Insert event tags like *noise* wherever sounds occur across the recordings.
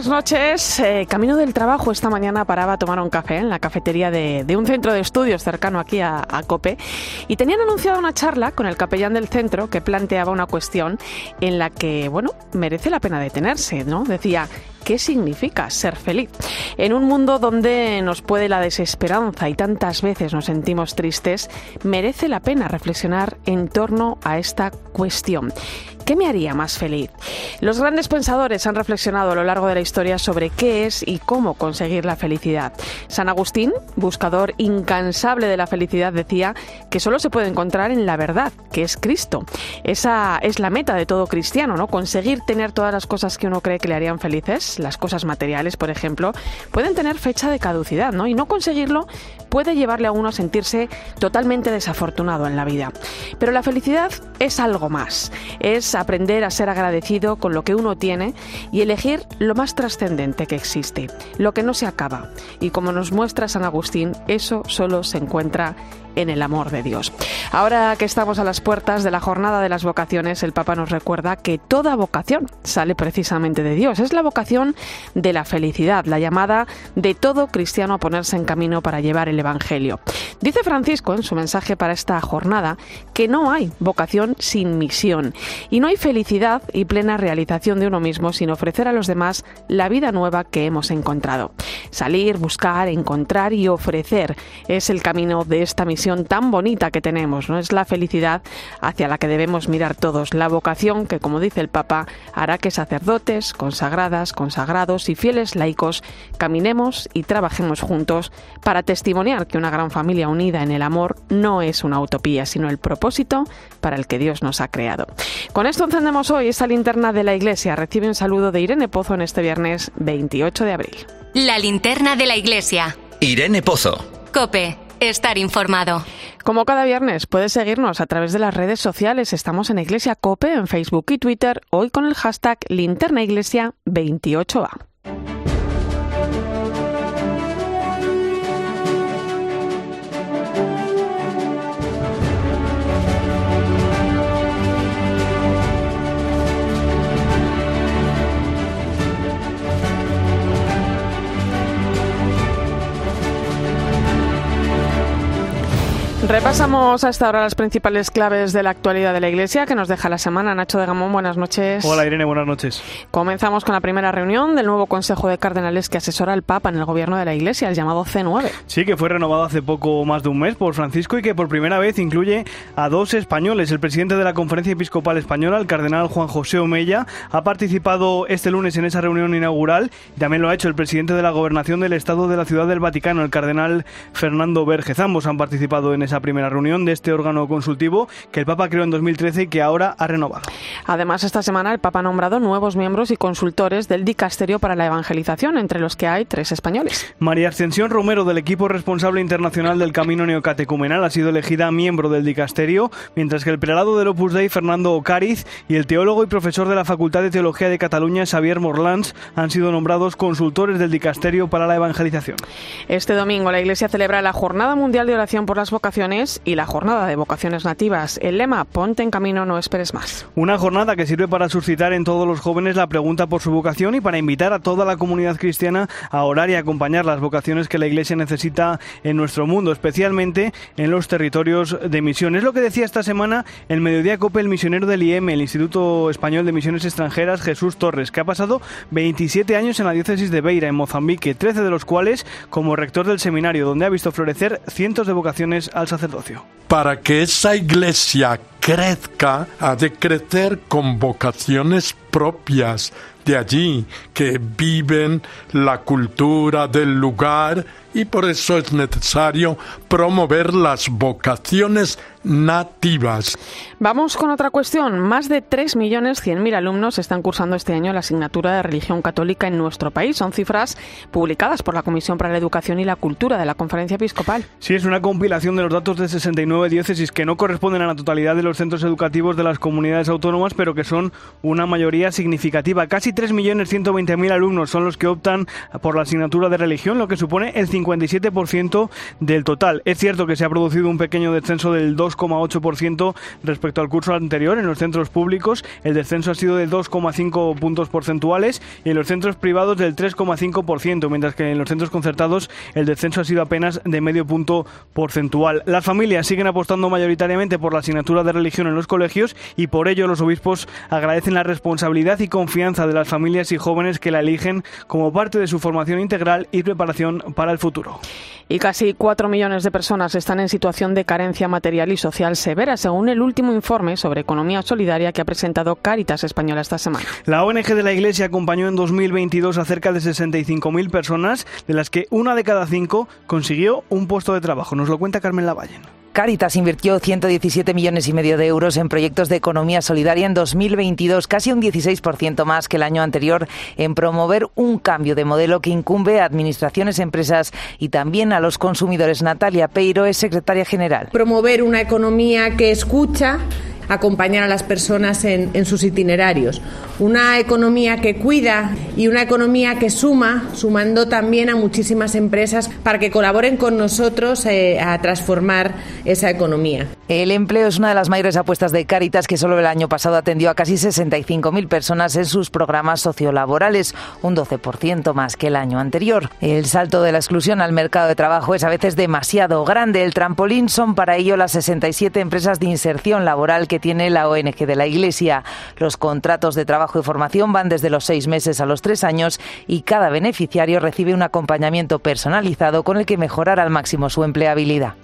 Buenas noches. Eh, camino del trabajo esta mañana paraba a tomar un café en la cafetería de, un centro de estudios cercano aquí a, a, COPE y tenían anunciado una charla con el capellán del centro que planteaba una cuestión en la que, bueno, merece la pena detenerse, ¿no? Decía, qué significa ser feliz. En un mundo donde nos puede la desesperanza y tantas veces nos sentimos tristes, merece la pena reflexionar en torno a esta cuestión. ¿Qué me haría más feliz? Los grandes pensadores han reflexionado a lo largo de la historia sobre qué es y cómo conseguir la felicidad. San Agustín, buscador incansable de la felicidad, decía que solo se puede encontrar en la verdad, que es Cristo. Esa es la meta de todo cristiano, ¿no? Conseguir tener todas las cosas que uno cree que le harían felices, las cosas materiales, por ejemplo, pueden tener fecha de caducidad, ¿no? Y no conseguirlo puede llevarle a uno a sentirse totalmente desafortunado en la vida. Pero la felicidad es algo más. Es aprender a ser agradecido con lo que uno tiene y elegir lo más trascendente que existe, lo que no se acaba. Y como nos muestra San Agustín, eso solo se encuentra en el amor de Dios. Ahora que estamos a las puertas de la jornada de las vocaciones, el Papa nos recuerda que toda vocación sale precisamente de Dios. Es la vocación de la felicidad, la llamada de todo cristiano a ponerse en camino para llevar el Evangelio. Dice Francisco en su mensaje para esta jornada que no hay vocación sin misión y no hay felicidad y plena realización de uno mismo sin ofrecer a los demás la vida nueva que hemos encontrado. Salir, buscar, encontrar y ofrecer es el camino de esta misión tan bonita que tenemos, ¿no? Es la felicidad hacia la que debemos mirar todos, la vocación que, como dice el Papa, hará que sacerdotes, consagradas, consagrados y fieles laicos caminemos y trabajemos juntos para testimoniar que una gran familia unida en el amor no es una utopía, sino el propósito para el que Dios nos ha creado. Con esto encendemos hoy esta linterna de la Iglesia. Recibe un saludo de Irene Pozo en este viernes 28 de abril. La linterna de la Iglesia. Irene Pozo. Cope estar informado. Como cada viernes, puedes seguirnos a través de las redes sociales. Estamos en Iglesia Cope en Facebook y Twitter, hoy con el hashtag Linterna Iglesia 28A. Repasamos hasta ahora las principales claves de la actualidad de la Iglesia que nos deja la semana. Nacho de Gamón, buenas noches. Hola Irene, buenas noches. Comenzamos con la primera reunión del nuevo Consejo de Cardenales que asesora al Papa en el gobierno de la Iglesia, el llamado C9. Sí, que fue renovado hace poco más de un mes por Francisco y que por primera vez incluye a dos españoles. El presidente de la Conferencia Episcopal Española, el cardenal Juan José Omeya, ha participado este lunes en esa reunión inaugural y también lo ha hecho el presidente de la Gobernación del Estado de la Ciudad del Vaticano, el cardenal Fernando Vergez. Ambos han participado en esa primera reunión de este órgano consultivo que el Papa creó en 2013 y que ahora ha renovado. Además, esta semana el Papa ha nombrado nuevos miembros y consultores del Dicasterio para la Evangelización, entre los que hay tres españoles. María Ascensión Romero, del equipo responsable internacional del Camino Neocatecumenal, ha sido elegida miembro del Dicasterio, mientras que el prelado del Opus Dei, Fernando Ocariz, y el teólogo y profesor de la Facultad de Teología de Cataluña, Xavier Morlans, han sido nombrados consultores del Dicasterio para la Evangelización. Este domingo la Iglesia celebra la Jornada Mundial de Oración por las Vocaciones y la jornada de vocaciones nativas. El lema Ponte en camino, no esperes más. Una jornada que sirve para suscitar en todos los jóvenes la pregunta por su vocación y para invitar a toda la comunidad cristiana a orar y acompañar las vocaciones que la Iglesia necesita en nuestro mundo, especialmente en los territorios de misión. Es lo que decía esta semana el Mediodía Cope, el misionero del IEM, el Instituto Español de Misiones Extranjeras, Jesús Torres, que ha pasado 27 años en la diócesis de Beira, en Mozambique, 13 de los cuales como rector del seminario, donde ha visto florecer cientos de vocaciones al sacerdocio. Para que esa iglesia crezca, ha de crecer con vocaciones propias de allí, que viven la cultura del lugar y por eso es necesario promover las vocaciones nativas. Vamos con otra cuestión. Más de 3.100.000 alumnos están cursando este año la asignatura de religión católica en nuestro país. Son cifras publicadas por la Comisión para la Educación y la Cultura de la Conferencia Episcopal. Sí, es una compilación de los datos de 69 diócesis que no corresponden a la totalidad de los centros educativos de las comunidades autónomas, pero que son una mayoría significativa. Casi 3.120.000 alumnos son los que optan por la asignatura de religión, lo que supone el 57% del total. Es cierto que se ha producido un pequeño descenso del 2,8% respecto al curso anterior en los centros públicos. El descenso ha sido de 2,5 puntos porcentuales y en los centros privados del 3,5%, mientras que en los centros concertados el descenso ha sido apenas de medio punto porcentual. Las familias siguen apostando mayoritariamente por la asignatura de religión en los colegios y por ello los obispos agradecen la responsabilidad y confianza de las familias y jóvenes que la eligen como parte de su formación integral y preparación para el futuro. Y casi cuatro millones de personas están en situación de carencia material y social severa, según el último informe sobre economía solidaria que ha presentado Cáritas Española esta semana. La ONG de la Iglesia acompañó en 2022 a cerca de 65.000 personas, de las que una de cada cinco consiguió un puesto de trabajo. Nos lo cuenta Carmen Lavallen. Caritas invirtió 117 millones y medio de euros en proyectos de economía solidaria en 2022, casi un 16% más que el año anterior, en promover un cambio de modelo que incumbe a administraciones, empresas y también a los consumidores. Natalia Peiro es secretaria general. Promover una economía que escucha acompañar a las personas en, en, sus itinerarios. Una economía que cuida y una economía que suma, sumando también a muchísimas empresas para que colaboren con nosotros eh, a transformar esa economía. El empleo es una de las mayores apuestas de Cáritas, que solo el año pasado atendió a casi 65.000 personas en sus programas sociolaborales, un 12% más que el año anterior. El salto de la exclusión al mercado de trabajo es a veces demasiado grande. El trampolín son para ello las 67 empresas de inserción laboral que tiene la ONG de la Iglesia. Los contratos de trabajo y formación van desde los seis meses a los tres años y cada beneficiario recibe un acompañamiento personalizado con el que mejorar al máximo su empleabilidad.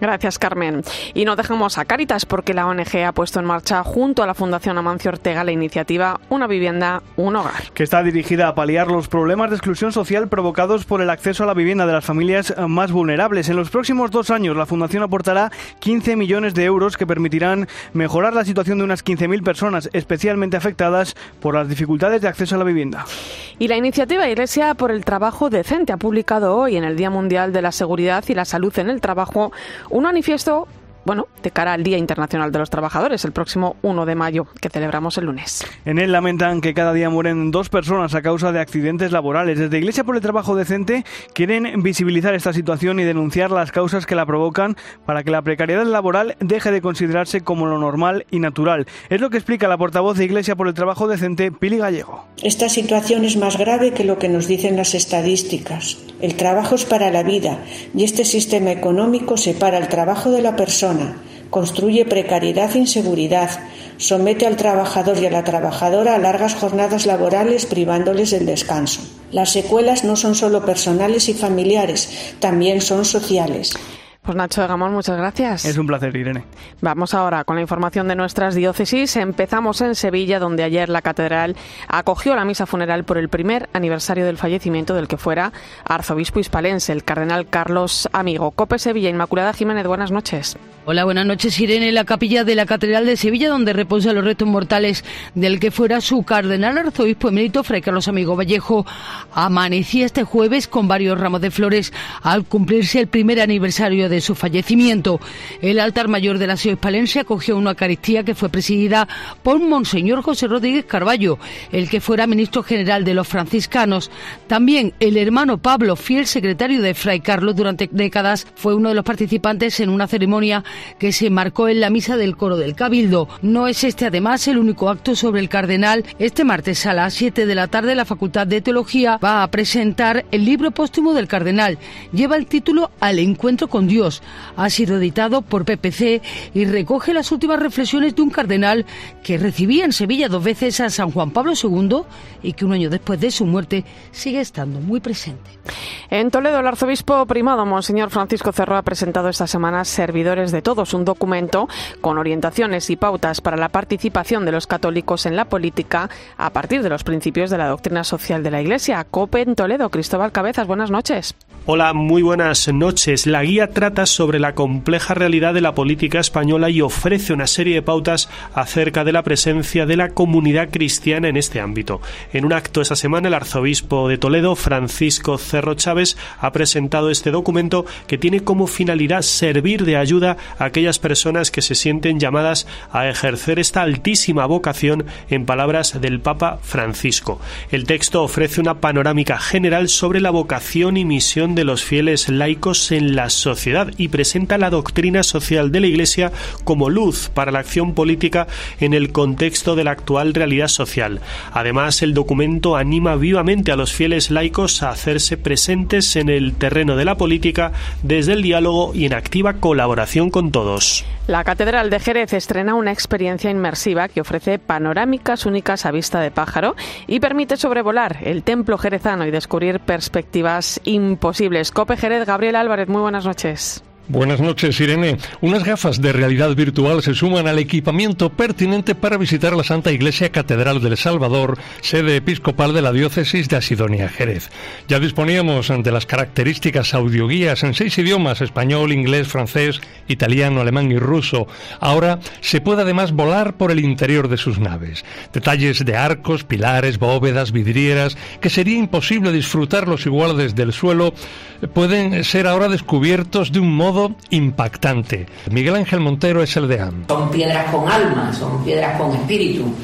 Gracias, Carmen. Y no dejamos a Caritas porque la ONG ha puesto en marcha junto a la Fundación Amancio Ortega la iniciativa Una vivienda, un hogar. Que está dirigida a paliar los problemas de exclusión social provocados por el acceso a la vivienda de las familias más vulnerables. En los próximos dos años, la Fundación aportará 15 millones de euros que permitirán mejorar la situación de unas 15.000 personas especialmente afectadas por las dificultades de acceso a la vivienda. Y la iniciativa Iglesia por el Trabajo Decente ha publicado hoy en el Día Mundial de la Seguridad y la Salud en el Trabajo un manifiesto bueno, de cara al Día Internacional de los Trabajadores, el próximo 1 de mayo, que celebramos el lunes. En él lamentan que cada día mueren dos personas a causa de accidentes laborales. Desde Iglesia por el Trabajo Decente quieren visibilizar esta situación y denunciar las causas que la provocan para que la precariedad laboral deje de considerarse como lo normal y natural. Es lo que explica la portavoz de Iglesia por el Trabajo Decente, Pili Gallego. Esta situación es más grave que lo que nos dicen las estadísticas. El trabajo es para la vida y este sistema económico separa el trabajo de la persona construye precariedad e inseguridad, somete al trabajador y a la trabajadora a largas jornadas laborales privándoles del descanso. Las secuelas no son solo personales y familiares, también son sociales. Pues Nacho de Gamón, muchas gracias. Es un placer, Irene. Vamos ahora con la información de nuestras diócesis. Empezamos en Sevilla, donde ayer la catedral acogió la misa funeral por el primer aniversario del fallecimiento del que fuera arzobispo hispalense, el cardenal Carlos Amigo. Cope Sevilla, Inmaculada Jiménez, buenas noches. Hola, buenas noches, Irene. La capilla de la Catedral de Sevilla, donde reposan los restos mortales del que fuera su cardenal arzobispo emérito, Fray Carlos Amigo Vallejo, amanecía este jueves con varios ramos de flores al cumplirse el primer aniversario de su fallecimiento. El altar mayor de la ciudad hispalense acogió una Eucaristía que fue presidida por Monseñor José Rodríguez Carballo, el que fuera ministro general de los franciscanos. También el hermano Pablo, fiel secretario de Fray Carlos durante décadas, fue uno de los participantes en una ceremonia que se marcó en la misa del coro del Cabildo. No es este además el único acto sobre el cardenal. Este martes a las 7 de la tarde la Facultad de Teología va a presentar el libro póstumo del cardenal. Lleva el título Al encuentro con Dios Ha sido editado por PPC y recoge las últimas reflexiones de un cardenal que recibía en Sevilla dos veces a San Juan Pablo II y que un año después de su muerte sigue estando muy presente. En Toledo, el arzobispo primado, Monseñor Francisco Cerro, ha presentado esta semana Servidores de Todos, un documento con orientaciones y pautas para la participación de los católicos en la política a partir de los principios de la doctrina social de la Iglesia. COPE en Toledo. Cristóbal Cabezas, buenas noches. Hola, muy buenas noches. La guía trata sobre la compleja realidad de la política española y ofrece una serie de pautas acerca de la presencia de la comunidad cristiana en este ámbito. En un acto esa semana, el arzobispo de Toledo, Francisco Cerro Chávez, ha presentado este documento que tiene como finalidad servir de ayuda a aquellas personas que se sienten llamadas a ejercer esta altísima vocación en palabras del Papa Francisco. El texto ofrece una panorámica general sobre la vocación y misión de los fieles laicos en la sociedad y presenta la doctrina social de la Iglesia como luz para la acción política en el contexto de la actual realidad social. Además, el documento anima vivamente a los fieles laicos a hacerse presentes en el terreno de la política desde el diálogo y en activa colaboración con todos. La Catedral de Jerez estrena una experiencia inmersiva que ofrece panorámicas únicas a vista de pájaro y permite sobrevolar el templo jerezano y descubrir perspectivas imposibles. Cope Jerez, Gabriel Álvarez, muy buenas noches. Buenas noches, Irene. Unas gafas de realidad virtual se suman al equipamiento pertinente para visitar la Santa Iglesia Catedral del Salvador, sede episcopal de la diócesis de Asidonia Jerez. Ya disponíamos de las características audioguías en seis idiomas, español, inglés, francés, italiano, alemán y ruso. Ahora se puede además volar por el interior de sus naves. Detalles de arcos, pilares, bóvedas, vidrieras, que sería imposible disfrutarlos igual desde el suelo, pueden ser ahora descubiertos de un modo impactante. Miguel Ángel Montero es el de AM. Son piedras con alma, son piedras con espíritu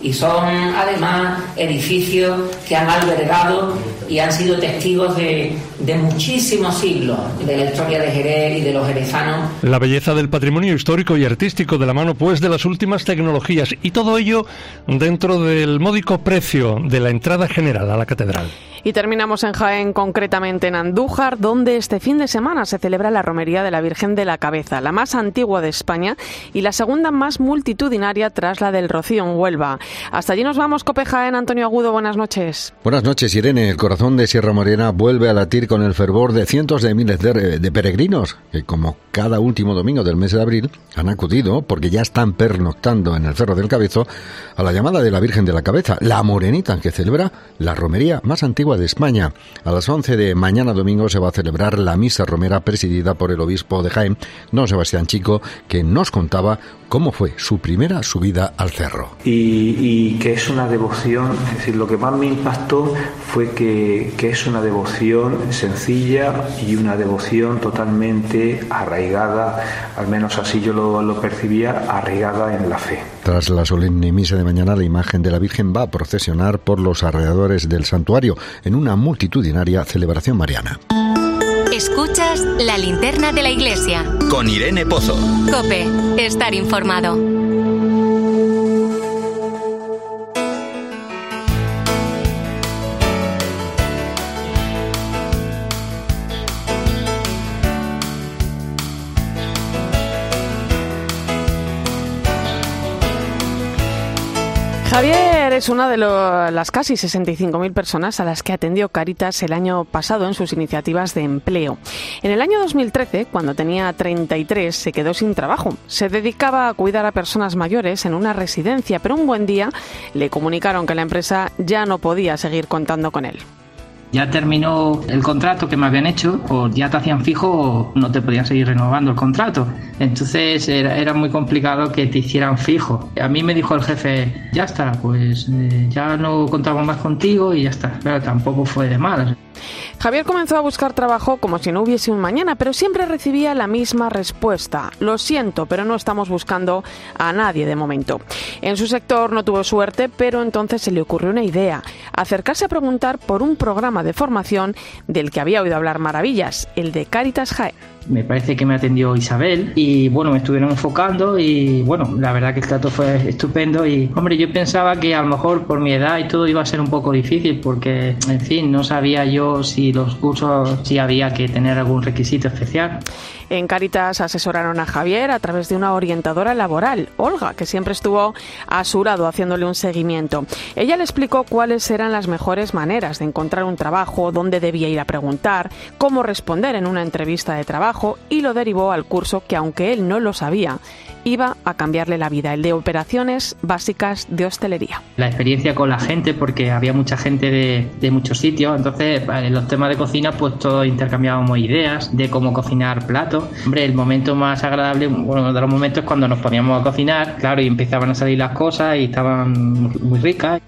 y son además edificios que han albergado y han sido testigos de, de, muchísimos siglos de la historia de Jerez y de los jerezanos. La belleza del patrimonio histórico y artístico de la mano pues de las últimas tecnologías y todo ello dentro del módico precio de la entrada general a la catedral. Y terminamos en Jaén, concretamente en Andújar, donde este fin de semana se celebra la romería de la Virgen de la Cabeza, la más antigua de España y la segunda más multitudinaria tras la del Rocío en Huelva. Hasta allí nos vamos, Cope Jaén. Antonio Agudo, buenas noches. Buenas noches, Irene. El corazón de Sierra Morena vuelve a latir con el fervor de cientos de miles de, de peregrinos que, como cada último domingo del mes de abril, han acudido, porque ya están pernoctando en el Cerro del Cabezo, a la llamada de la Virgen de la Cabeza, la Morenita, que celebra la romería más antigua de España. A las 11 de mañana domingo se va a celebrar la misa romera presidida por el obispo de Jaén, don Sebastián Chico, que nos contaba cómo fue su primera subida al cerro. Y, y que es una devoción, es decir, lo que más me impactó fue que, que es una devoción sencilla y una devoción totalmente arraigada, al menos así yo lo, lo percibía, arraigada en la fe. Tras la solemne misa de mañana, la imagen de la Virgen va a procesionar por los alrededores del santuario en una multitudinaria celebración mariana. Escuchas la linterna de la iglesia. Con Irene Pozo. Cope, estar informado. Javier es una de las casi 65.000 personas a las que atendió Caritas el año pasado en sus iniciativas de empleo. En el año 2013, cuando tenía 33, se quedó sin trabajo. Se dedicaba a cuidar a personas mayores en una residencia, pero un buen día le comunicaron que la empresa ya no podía seguir contando con él. Ya terminó el contrato que me habían hecho, o ya te hacían fijo o no te podían seguir renovando el contrato. Entonces era, era muy complicado que te hicieran fijo. A mí me dijo el jefe, ya está, pues eh, ya no contamos más contigo y ya está. Pero tampoco fue de mal. Javier comenzó a buscar trabajo como si no hubiese un mañana, pero siempre recibía la misma respuesta. Lo siento, pero no estamos buscando a nadie de momento. En su sector no tuvo suerte, pero entonces se le ocurrió una idea, acercarse a preguntar por un programa de formación del que había oído hablar maravillas, el de Caritas Jaén me parece que me atendió Isabel y bueno, me estuvieron enfocando y bueno, la verdad que el trato fue estupendo y hombre, yo pensaba que a lo mejor por mi edad y todo iba a ser un poco difícil porque en fin, no sabía yo si los cursos, si había que tener algún requisito especial. En Caritas asesoraron a Javier a través de una orientadora laboral, Olga, que siempre estuvo a su lado haciéndole un seguimiento. Ella le explicó cuáles eran las mejores maneras de encontrar un trabajo, dónde debía ir a preguntar, cómo responder en una entrevista de trabajo y lo derivó al curso que, aunque él no lo sabía, iba a cambiarle la vida, el de operaciones básicas de hostelería. La experiencia con la gente, porque había mucha gente de, de muchos sitios, entonces en los temas de cocina, pues todos intercambiábamos ideas de cómo cocinar platos. Hombre, el momento más agradable, bueno, de los momentos cuando nos poníamos a cocinar, claro, y empezaban a salir las cosas y estaban muy ricas.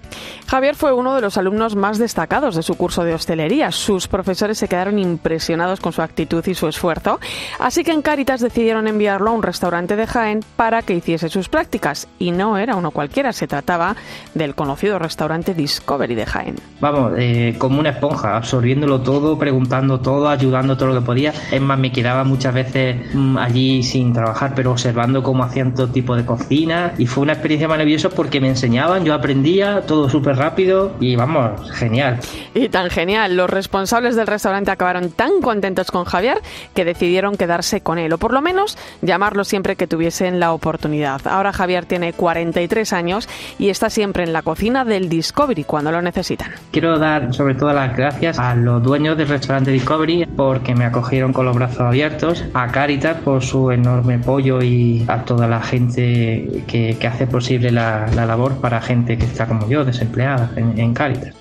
Javier fue uno de los alumnos más destacados de su curso de hostelería. Sus profesores se quedaron impresionados con su actitud y su esfuerzo, así que en Cáritas decidieron enviarlo a un restaurante de Jaén para que hiciese sus prácticas. Y no era uno cualquiera, se trataba del conocido restaurante Discovery de Jaén. Vamos, eh, como una esponja, absorbiéndolo todo, preguntando todo, ayudando todo lo que podía. Es más, me quedaba muchas veces mmm, allí sin trabajar, pero observando cómo hacían todo tipo de cocina. Y fue una experiencia maravillosa porque me enseñaban, yo aprendía todo súper rápido y vamos, genial. Y tan genial, los responsables del restaurante acabaron tan contentos con Javier que decidieron quedarse con él, o por lo menos llamarlo siempre que tuviesen la oportunidad. Ahora Javier tiene 43 años y está siempre en la cocina del Discovery cuando lo necesitan. Quiero dar sobre todo las gracias a los dueños del restaurante Discovery porque me acogieron con los brazos abiertos, a Caritas por su enorme apoyo y a toda la gente que, hace posible la, la labor para gente que está como yo, desempleada en, en Cáritas.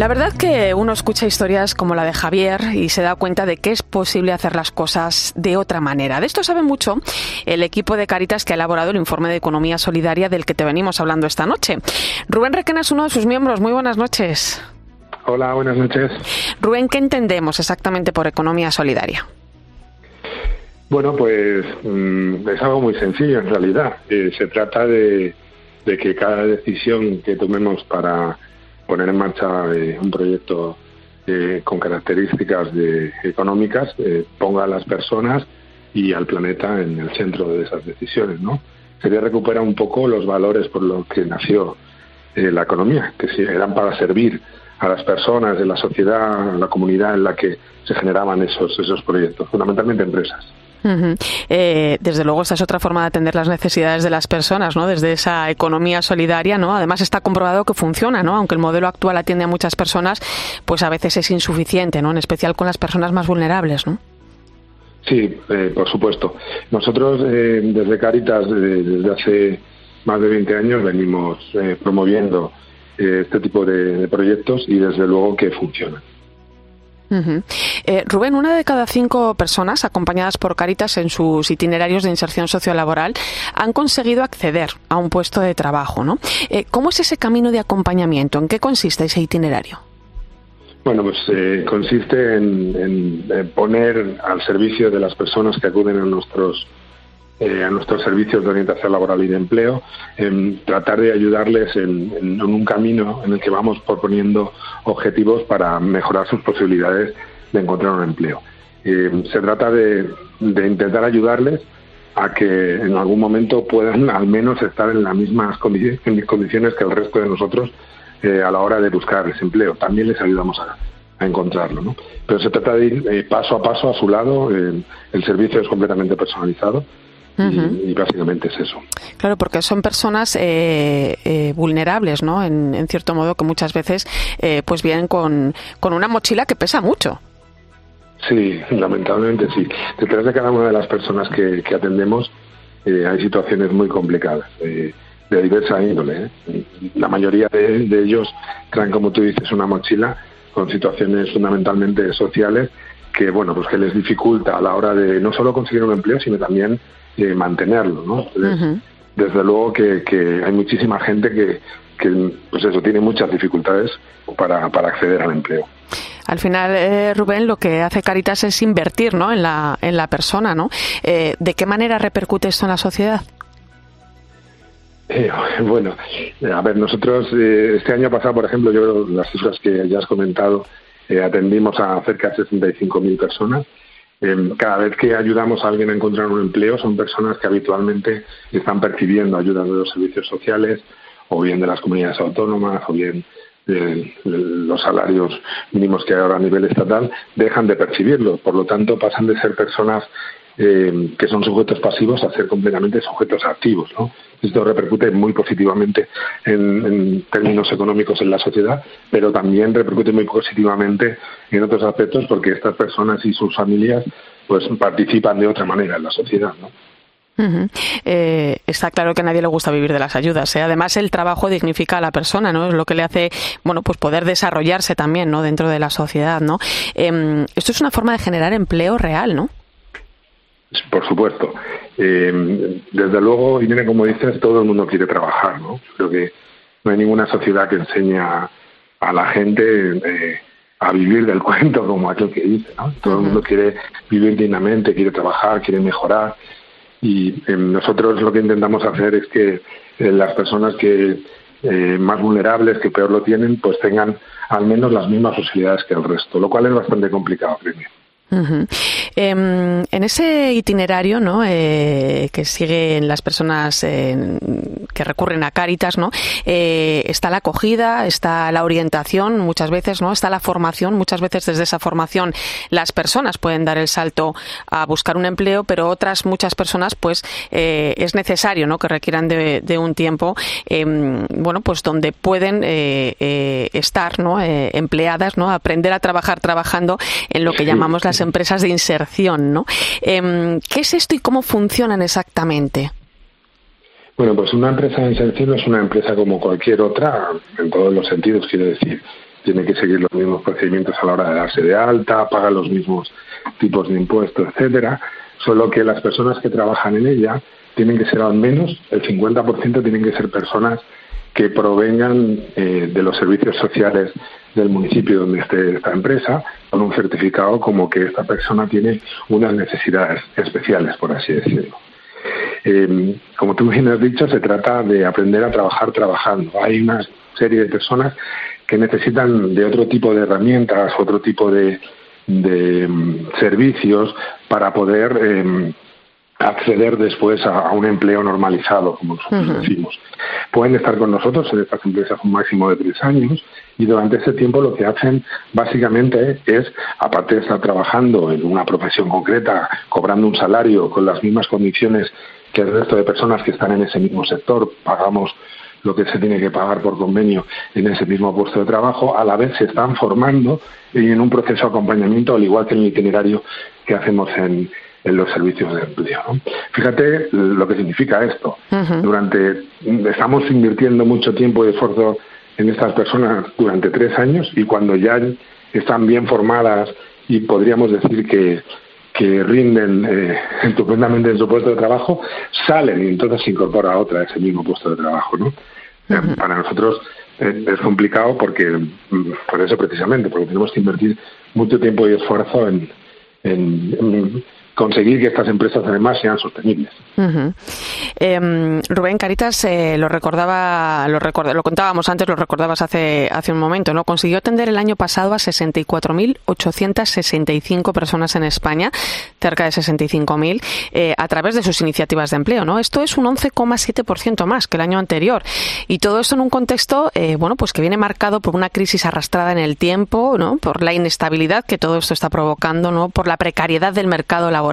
La verdad que uno escucha historias como la de Javier y se da cuenta de que es posible hacer las cosas de otra manera. De esto sabe mucho el equipo de Caritas que ha elaborado el informe de economía solidaria del que te venimos hablando esta noche. Rubén Requena es uno de sus miembros. Muy buenas noches. Hola, buenas noches. Rubén, ¿qué entendemos exactamente por economía solidaria? Bueno, pues mmm, es algo muy sencillo en realidad. Eh, se trata de, de que cada decisión que tomemos para poner en marcha eh, un proyecto eh, con características de, económicas eh, ponga a las personas y al planeta en el centro de esas decisiones, ¿no? Sería recuperar un poco los valores por los que nació la economía, que eran para servir a las personas, de la sociedad, a la comunidad en la que se generaban esos, esos proyectos, fundamentalmente empresas. Uh -huh. eh, desde luego, esta es otra forma de atender las necesidades de las personas, ¿no? Desde esa economía solidaria, ¿no? Además está comprobado que funciona, ¿no? Aunque el modelo actual atiende a muchas personas, pues a veces es insuficiente, ¿no? En especial con las personas más vulnerables, ¿no? Sí, eh, por supuesto. Nosotros eh, desde Caritas, eh, desde hace más de 20 años, venimos promoviendo este tipo de, de proyectos y desde luego que funcionan. Uh -huh. eh, Rubén, una de cada cinco personas acompañadas por Caritas en sus itinerarios de inserción sociolaboral han conseguido acceder a un puesto de trabajo, ¿no? Eh, ¿Cómo es ese camino de acompañamiento? ¿En qué consiste ese itinerario? Bueno, pues eh, consiste en, en, en, poner al servicio de las personas que acuden a nuestros eh, a nuestros servicios de orientación laboral y de empleo, en tratar de ayudarles en, en, en, un camino en el que vamos proponiendo objetivos para mejorar sus posibilidades de encontrar un empleo. Eh, se trata de, intentar ayudarles a que en algún momento puedan al menos estar en las mismas condiciones que el resto de nosotros eh, a la hora de buscar desempleo. También les ayudamos a, a encontrarlo. ¿no? Pero se trata de ir eh, paso a paso a su lado. el servicio es completamente personalizado Uh -huh. y, y, básicamente es eso. Claro, porque son personas eh, eh, vulnerables, ¿no? En, en, cierto modo, que muchas veces eh, pues vienen con, con una mochila que pesa mucho. Sí, lamentablemente sí. Detrás de cada una de las personas que, que atendemos hay situaciones muy complicadas, de diversa índole. La mayoría de, de ellos traen, como tú dices, una mochila con situaciones fundamentalmente sociales que bueno pues que les dificulta a la hora de no solo conseguir un empleo sino también eh, mantenerlo ¿no? Entonces, uh -huh. desde luego que, que, hay muchísima gente que, que pues eso tiene muchas dificultades para, para acceder al empleo al final, eh, Rubén, lo que hace Caritas es invertir ¿no? en, la, en la persona. ¿no? Eh, ¿De qué manera repercute esto en la sociedad? Eh, bueno, a ver, nosotros eh, este año pasado, por ejemplo, yo las cifras que ya has comentado, eh, atendimos a cerca de 65.000 personas. Em, cada vez que ayudamos a alguien a encontrar un empleo, son personas que habitualmente están percibiendo ayudas de los servicios sociales, o bien de las comunidades autónomas, o bien los salarios mínimos que hay ahora a nivel estatal, dejan de percibirlos. Por lo tanto, pasan de ser personas eh, que son sujetos pasivos a ser completamente sujetos activos. ¿no? Esto repercute muy positivamente en, términos económicos en la sociedad, pero también repercute muy positivamente en otros aspectos porque estas personas y sus familias pues participan de otra manera en la sociedad. ¿no? Eh, está claro que a nadie le gusta vivir de las ayudas. ¿eh? Además, el trabajo dignifica a la persona, ¿no? Es lo que le hace, bueno, pues poder desarrollarse también, ¿no? Dentro de la sociedad, ¿no? Em, esto es una forma de generar empleo real, ¿no? Por supuesto. Eh, desde luego, Irene, como dices, todo el mundo quiere trabajar, ¿no? Creo que no hay ninguna sociedad que enseña a la gente eh, a vivir del *laughs* cuento, como aquel que dice, ¿no? Todo el mundo quiere vivir dignamente, quiere trabajar, quiere mejorar. Y eh, nosotros lo que intentamos hacer es que las personas que más vulnerables, que peor lo tienen, pues tengan al menos las mismas posibilidades que el resto, lo cual es bastante complicado, creo. Em, en ese itinerario ¿no? Eh, que siguen las personas eh, que recurren a Cáritas, ¿no? Eh, está la acogida, está la orientación muchas veces, ¿no? está la formación. Muchas veces desde esa formación las personas pueden dar el salto a buscar un empleo, pero otras muchas personas pues es necesario ¿no? que requieran de, de un tiempo em, bueno pues donde pueden estar ¿no? empleadas, ¿no? aprender a trabajar trabajando en lo que llamamos las empresas de inserción, ¿no? Em, ¿Qué es esto y cómo funcionan exactamente? Bueno, pues una empresa de inserción es una empresa como cualquier otra, en todos los sentidos, quiero decir. Tiene que seguir los mismos procedimientos a la hora de darse de alta, paga los mismos tipos de impuestos, etcétera, solo que las personas que trabajan en ella tienen que ser al menos el 50% tienen que ser personas que provengan eh, de los servicios sociales del municipio donde esté esta empresa con un certificado como que esta persona tiene unas necesidades especiales, por así decirlo. Em, como tú bien has dicho, se trata de aprender a trabajar trabajando. Hay una serie de personas que necesitan de otro tipo de herramientas, otro tipo de, em, servicios para poder em, acceder después a, un empleo normalizado, como nosotros decimos. Pueden estar con nosotros en estas empresas un máximo de tres años y durante ese tiempo lo que hacen básicamente es, aparte de estar trabajando en una profesión concreta, cobrando un salario con las mismas condiciones que el resto de personas que están en ese mismo sector, pagamos lo que se tiene que pagar por convenio en ese mismo puesto de trabajo, a la vez se están formando y en un proceso de acompañamiento, al igual que en el itinerario que hacemos en, en los servicios de empleo. Fíjate lo que significa esto. Durante estamos invirtiendo mucho tiempo y esfuerzo en estas personas durante tres años y cuando ya están bien formadas y podríamos decir que, que rinden eh, *laughs* estupendamente en su puesto de trabajo, salen y entonces se incorpora a otra a ese mismo puesto de trabajo. ¿no? Para nosotros eh, es complicado porque, mm, por eso precisamente, porque tenemos que invertir mucho tiempo y esfuerzo en, en conseguir que estas empresas además sean sostenibles. Em, Rubén Caritas eh, lo recordaba, lo, lo contábamos antes, lo recordabas hace, hace un momento, ¿no? Consiguió atender el año pasado a 64.865 personas en España, cerca de 65.000, eh, a través de sus iniciativas de empleo, ¿no? Esto es un 11,7% más que el año anterior. Y todo esto en un contexto, eh, bueno, pues que viene marcado por una crisis arrastrada en el tiempo, ¿no? Por la inestabilidad que todo esto está provocando, ¿no? Por la precariedad del mercado laboral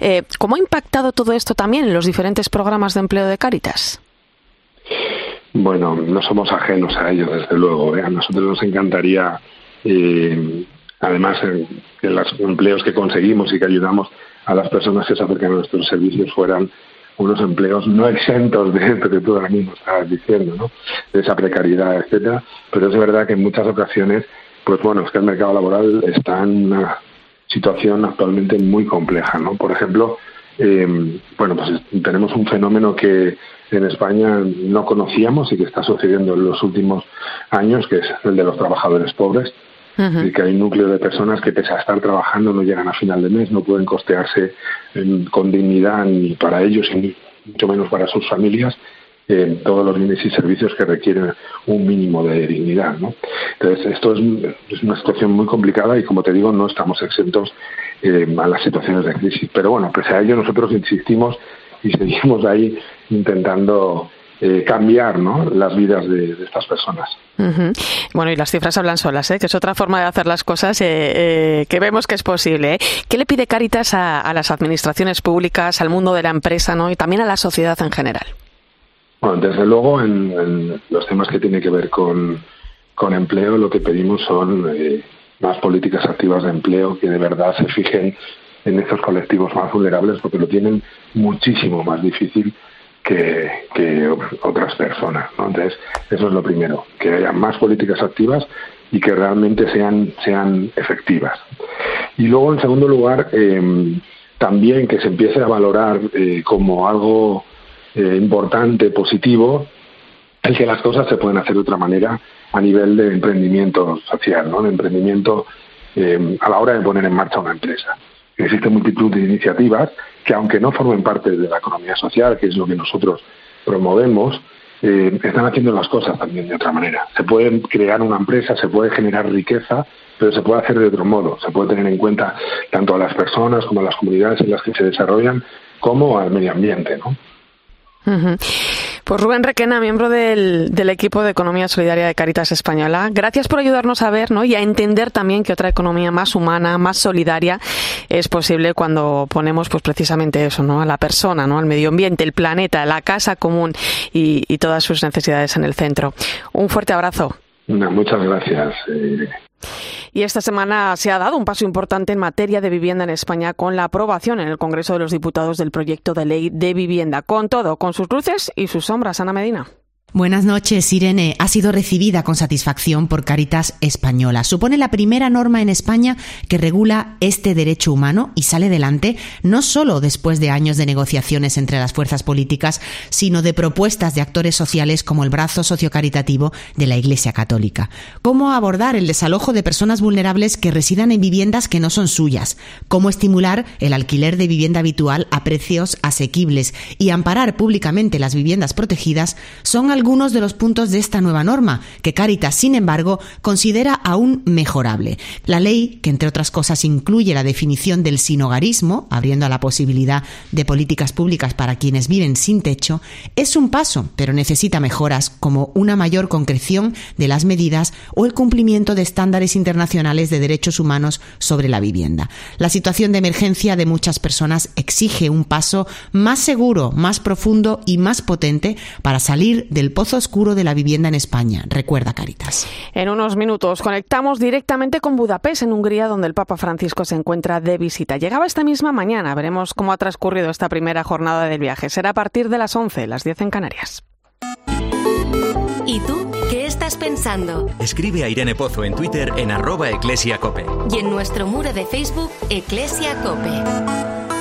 eh, ¿Cómo ha impactado todo esto también en los diferentes programas de empleo de Cáritas? Bueno, no somos ajenos a ello, desde luego. ¿eh? A nosotros nos encantaría, eh, además, que los empleos que conseguimos y que ayudamos a las personas que se acercan a nuestros servicios fueran unos empleos no exentos de esto que tú ahora mismo estabas diciendo, ¿no? de esa precariedad, etcétera. Pero es verdad que en muchas ocasiones, pues bueno, es que el mercado laboral está en situación actualmente muy compleja, ¿no? Por ejemplo, eh, bueno, pues tenemos un fenómeno que en España no conocíamos y que está sucediendo en los últimos años, que es el de los trabajadores pobres, y que hay un núcleo de personas que pese a estar trabajando no llegan a final de mes, no pueden costearse con dignidad ni para ellos ni mucho menos para sus familias en todos los bienes y servicios que requieren un mínimo de dignidad. ¿no? Entonces, esto es, una situación muy complicada y, como te digo, no estamos exentos eh, a las situaciones de crisis. Pero bueno, pese a ello, nosotros insistimos y *laughs* seguimos ahí intentando eh, cambiar las vidas de, estas personas. Bueno, y las cifras hablan solas, ¿eh? que es otra forma de hacer las cosas eh, que vemos que es posible. ¿Qué le pide Caritas a, las administraciones públicas, al mundo de la empresa ¿no? y también a la sociedad en general? Bueno, desde luego, en, los temas que tienen que ver con, con empleo, lo que pedimos son más políticas activas de empleo que de verdad se fijen en estos colectivos más vulnerables porque lo tienen muchísimo más difícil que, otras personas. Entonces, eso es lo primero, que haya más políticas activas y que realmente sean, sean efectivas. Y luego, en segundo lugar, em, también que se empiece a valorar eh, como algo eh, importante, positivo, el que las cosas se pueden hacer de otra manera a nivel de emprendimiento social, ¿no? de emprendimiento em, a la hora de poner en marcha una empresa. Existe multitud de iniciativas que, aunque no formen parte de la economía social, que es lo que nosotros promovemos, eh, están haciendo las cosas también de otra manera. Se puede crear una empresa, se puede generar riqueza, pero se puede hacer de otro modo. Se puede tener en cuenta tanto a las personas como a las comunidades en las que se desarrollan, como al medio ambiente, ¿no? Pues Rubén Requena, miembro del, equipo de Economía Solidaria de Caritas Española, gracias por ayudarnos a ver ¿no? y a entender también que otra economía más humana, más solidaria es posible cuando ponemos pues precisamente eso, ¿no? a la persona, ¿no? al medio ambiente, el planeta, la casa común y, todas sus necesidades en el centro. Un fuerte abrazo. muchas gracias. Eh, y esta semana se ha dado un paso importante en materia de vivienda en España con la aprobación en el Congreso de los Diputados del proyecto de ley de vivienda. Con todo, con sus luces y sus sombras, Ana Medina. Buenas noches, Irene. Ha sido recibida con satisfacción por Caritas Española. Supone la primera norma en España que regula este derecho humano y sale adelante no solo después de años de negociaciones entre las fuerzas políticas, sino de propuestas de actores sociales como el brazo sociocaritativo de la Iglesia Católica. Cómo abordar el desalojo de personas vulnerables que residan en viviendas que no son suyas. Cómo estimular el alquiler de vivienda habitual a precios asequibles y amparar públicamente las viviendas protegidas son algunos de los puntos de esta nueva norma, que Caritas, sin embargo, considera aún mejorable. La ley, que entre otras cosas incluye la definición del sinogarismo, abriendo a la posibilidad de políticas públicas para quienes viven sin techo, es un paso, pero necesita mejoras como una mayor concreción de las medidas o el cumplimiento de estándares internacionales de derechos humanos sobre la vivienda. La situación de emergencia de muchas personas exige un paso más seguro, más profundo y más potente para salir del pozo oscuro de la vivienda en España. Recuerda Caritas. En unos minutos conectamos directamente con Budapest, en Hungría, donde el Papa Francisco se encuentra de visita. Llegaba esta misma mañana. Veremos cómo ha transcurrido esta primera jornada del viaje. Será a partir de las 11, las 10 en Canarias. ¿Y tú qué estás pensando? Escribe a Irene Pozo en Twitter en arroba eclesiacope. Y en nuestro muro de Facebook, Eclesia Cope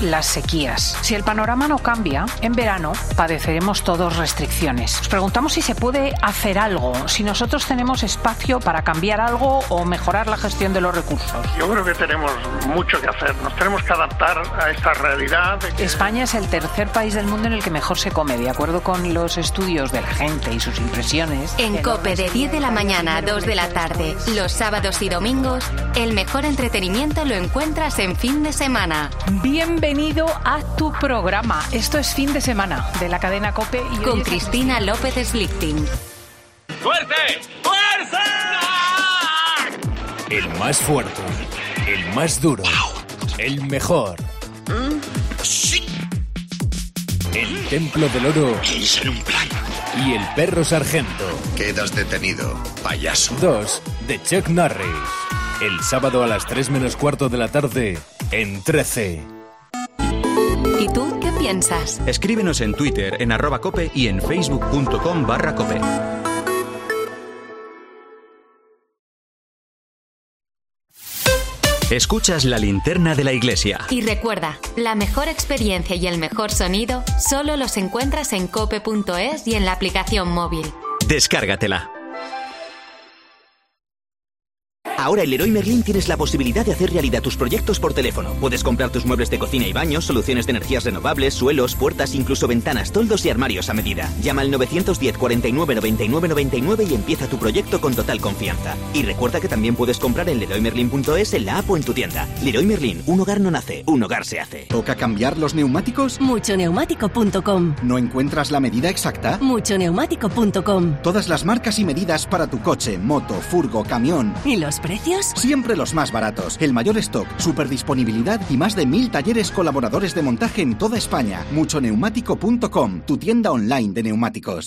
las sequías. Si el panorama no cambia, en verano padeceremos todos restricciones. Nos preguntamos si se puede hacer algo, si nosotros tenemos espacio para cambiar algo o mejorar la gestión de los recursos. Yo creo que tenemos mucho que hacer. Nos tenemos que adaptar a esta realidad. España es el tercer país del mundo en el que mejor se come, de acuerdo con los estudios de la gente y sus impresiones. En COPE de 10 de la mañana a 2 de la tarde, los sábados y domingos, el mejor entretenimiento lo encuentras en fin de semana. Bienvenido bienvenido a tu programa. Esto es fin de semana de la cadena Cope. Y Con Cristina López Slichting. ¡Fuerte! ¡Fuerza! El más fuerte, el más duro, el mejor. Sí. El templo del oro. ¿Qué un plan? Y el perro sargento. Quedas detenido, payaso. Dos de Chuck Norris. El sábado a las 3 menos cuarto de la tarde en 13. Escríbenos en Twitter en arroba cope y en facebook.com barra cope. Escuchas la linterna de la iglesia. Y recuerda, la mejor experiencia y el mejor sonido solo los encuentras en cope.es y en la aplicación móvil. Descárgatela. Ahora en Leroy Merlin tienes la posibilidad de hacer realidad tus proyectos por teléfono. Puedes comprar tus muebles de cocina y baños, soluciones de energías renovables, suelos, puertas, incluso ventanas, toldos y armarios a medida. Llama al 910 49 99 99 y empieza tu proyecto con total confianza. Y recuerda que también puedes comprar en leroymerlin.es en la app o en tu tienda. Leroy Merlin, un hogar no nace, un hogar se hace. ¿Toca cambiar los neumáticos? Muchoneumático.com ¿No encuentras la medida exacta? Muchoneumático.com Todas las marcas y medidas para tu coche, moto, furgo, camión. ¿Y los precios? Siempre los más baratos. El mayor stock, super disponibilidad y más de mil talleres colaboradores de montaje en toda España. Muchoneumático.com, tu tienda online de neumáticos.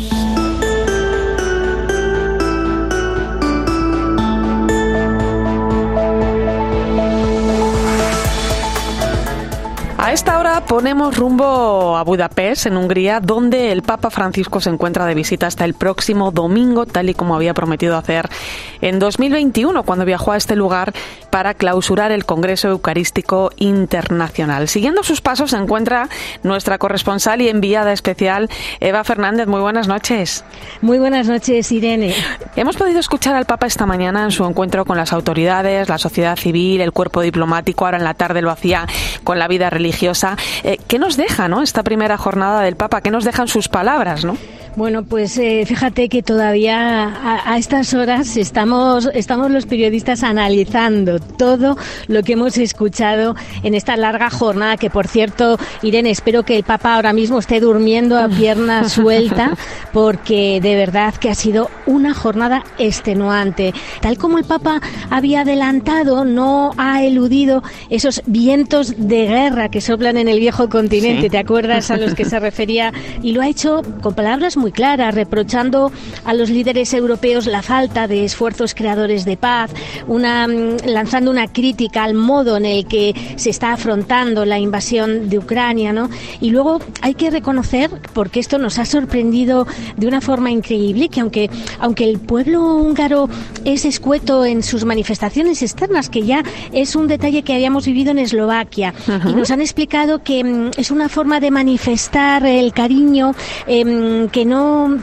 A esta hora ponemos rumbo a Budapest, en Hungría, donde el Papa Francisco se encuentra de visita hasta el próximo domingo, tal y como había prometido hacer en 2021, cuando viajó a este lugar para clausurar el Congreso Eucarístico Internacional. Siguiendo sus pasos se encuentra nuestra corresponsal y enviada especial, Eva Fernández. Muy buenas noches. Muy buenas noches, Irene. Hemos podido escuchar al Papa esta mañana en su encuentro con las autoridades, la sociedad civil, el cuerpo diplomático. Ahora en la tarde lo hacía con la vida religiosa. Eh, ¿Qué nos deja ¿no? esta primera jornada del Papa? ¿Qué nos dejan sus palabras? ¿no? Bueno, pues eh, fíjate que todavía a, a, estas horas estamos, estamos los periodistas analizando todo lo que hemos escuchado en esta larga jornada, que por cierto, Irene, espero que el Papa ahora mismo esté durmiendo a pierna *laughs* suelta, porque de verdad que ha sido una jornada extenuante. Tal como el Papa había adelantado, no ha eludido esos vientos de guerra que soplan en el viejo continente, Sí. ¿te acuerdas a los que se *laughs* refería? Y lo ha hecho con palabras muy claras, reprochando a los líderes europeos la falta de esfuerzos creadores de paz, una, mm, lanzando una crítica al modo en el que se está afrontando la invasión de Ucrania, ¿no? Y luego hay que reconocer, porque esto nos ha sorprendido de una forma increíble, que aunque, aunque el pueblo húngaro es escueto en sus manifestaciones externas, que ya es un detalle que habíamos vivido en Eslovaquia, y nos han explicado que mm, es una forma de manifestar el cariño em, que no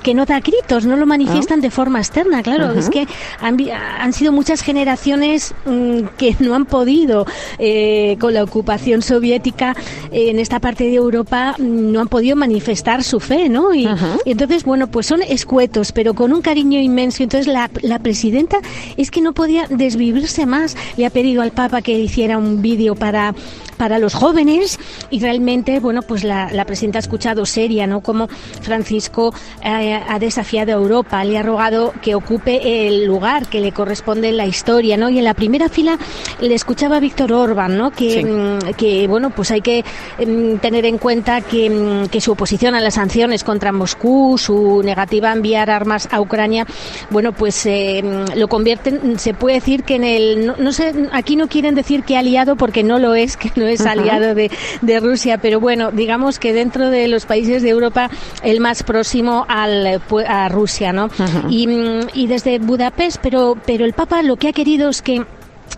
que no da gritos, no lo manifiestan de forma externa, claro, es que han, sido muchas generaciones mm, que no han podido eh, con la ocupación soviética eh, en esta parte de Europa mm, no han podido manifestar su fe, ¿no? Y, y entonces, bueno, pues son escuetos, pero con un cariño inmenso. Entonces la, la presidenta es que no podía desvivirse más. Le ha pedido al Papa que hiciera un vídeo para para los jóvenes y realmente, bueno, pues la, la presidenta ha escuchado seria, ¿no? Como Francisco eh, ha desafiado a Europa, le ha rogado que ocupe el lugar que le corresponde en la historia, ¿no? Y en la primera fila le escuchaba a Víctor Orban, ¿no? Que, Sí. mm, que bueno, pues hay que mm, tener en cuenta que, mm, que su oposición a las sanciones contra Moscú, su negativa a enviar armas a Ucrania, bueno, pues eh, lo convierten, se puede decir que en el, no, no sé, aquí no quieren decir que aliado porque no lo es, *laughs* que no es aliado de, de Rusia, pero bueno, digamos que dentro de los países de Europa el más próximo al, eh, pu- a Rusia, ¿no? y, y desde Budapest, pero, pero el Papa lo que ha querido es que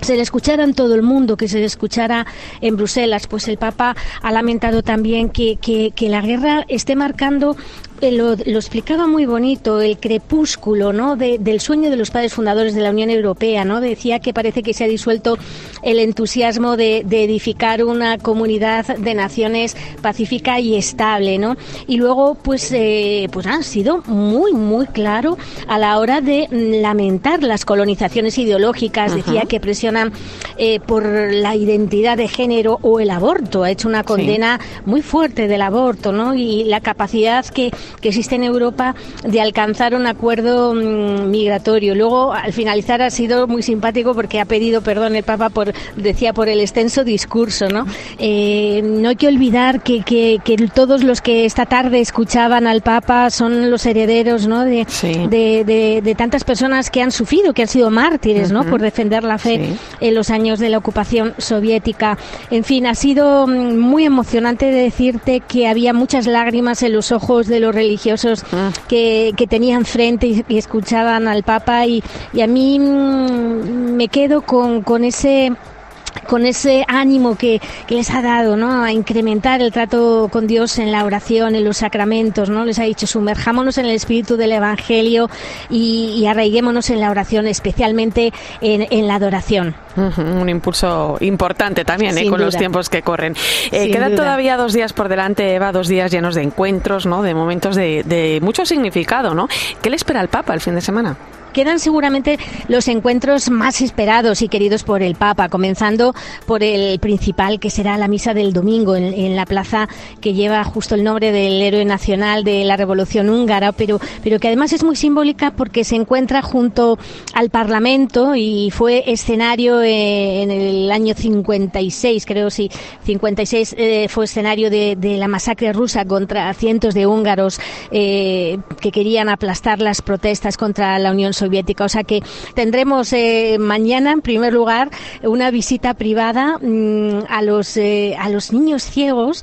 se le escuchara en todo el mundo, que se le escuchara en Bruselas. Pues el Papa ha lamentado también que, que, que la guerra esté marcando lo, lo explicaba muy bonito, el crepúsculo ¿no? De- del sueño de los padres fundadores de la Unión Europea. ¿no? Decía que parece que se ha disuelto el entusiasmo de, de edificar una comunidad de naciones pacífica y estable. ¿no? Y luego, pues, eh, pues ha sido muy, muy claro a la hora de lamentar las colonizaciones ideológicas. Decía que presionan eh, por la identidad de género o el aborto. Ha hecho una condena muy fuerte del aborto, ¿no? Y la capacidad que, que existe en Europa de alcanzar un acuerdo mm, migratorio. Luego, al finalizar, ha sido muy simpático porque ha pedido perdón el Papa por, decía, por el extenso discurso, ¿no? Eh, no hay que olvidar que, que, que todos los que esta tarde escuchaban al Papa son los herederos, ¿no? De, de, de, de tantas personas que han sufrido, que han sido mártires. Por defender la fe Sí. en los años de la ocupación soviética. En fin, ha sido mm, muy emocionante de decirte que había muchas lágrimas en los ojos de los religiosos Ah. que, que tenían frente y, y escuchaban al Papa y, y a mí mm, me quedo con, con ese con ese ánimo que, que les ha dado, ¿no? A incrementar el trato con Dios en la oración, en los sacramentos, ¿no? Les ha dicho, sumerjámonos en el espíritu del Evangelio y, y arraiguémonos en la oración, especialmente en, en la adoración. Un impulso importante también ¿eh? Con los tiempos que corren. Eh, quedan duda. todavía dos días por delante, Eva, dos días llenos de encuentros, ¿no? de momentos de, de mucho significado. ¿no? ¿Qué le espera al Papa el fin de semana? Quedan seguramente los encuentros más esperados y queridos por el Papa, comenzando por el principal, que será la misa del domingo en, la plaza que lleva justo el nombre del héroe nacional de la Revolución húngara, pero, pero que además es muy simbólica porque se encuentra junto al Parlamento y fue escenario eh, en el año 56, creo sí, 56 eh, fue escenario de, de la masacre rusa contra cientos de húngaros eh, que querían aplastar las protestas contra la Unión Soviética. O sea que tendremos eh, mañana, en primer lugar, una visita privada mm, a los eh, a los niños ciegos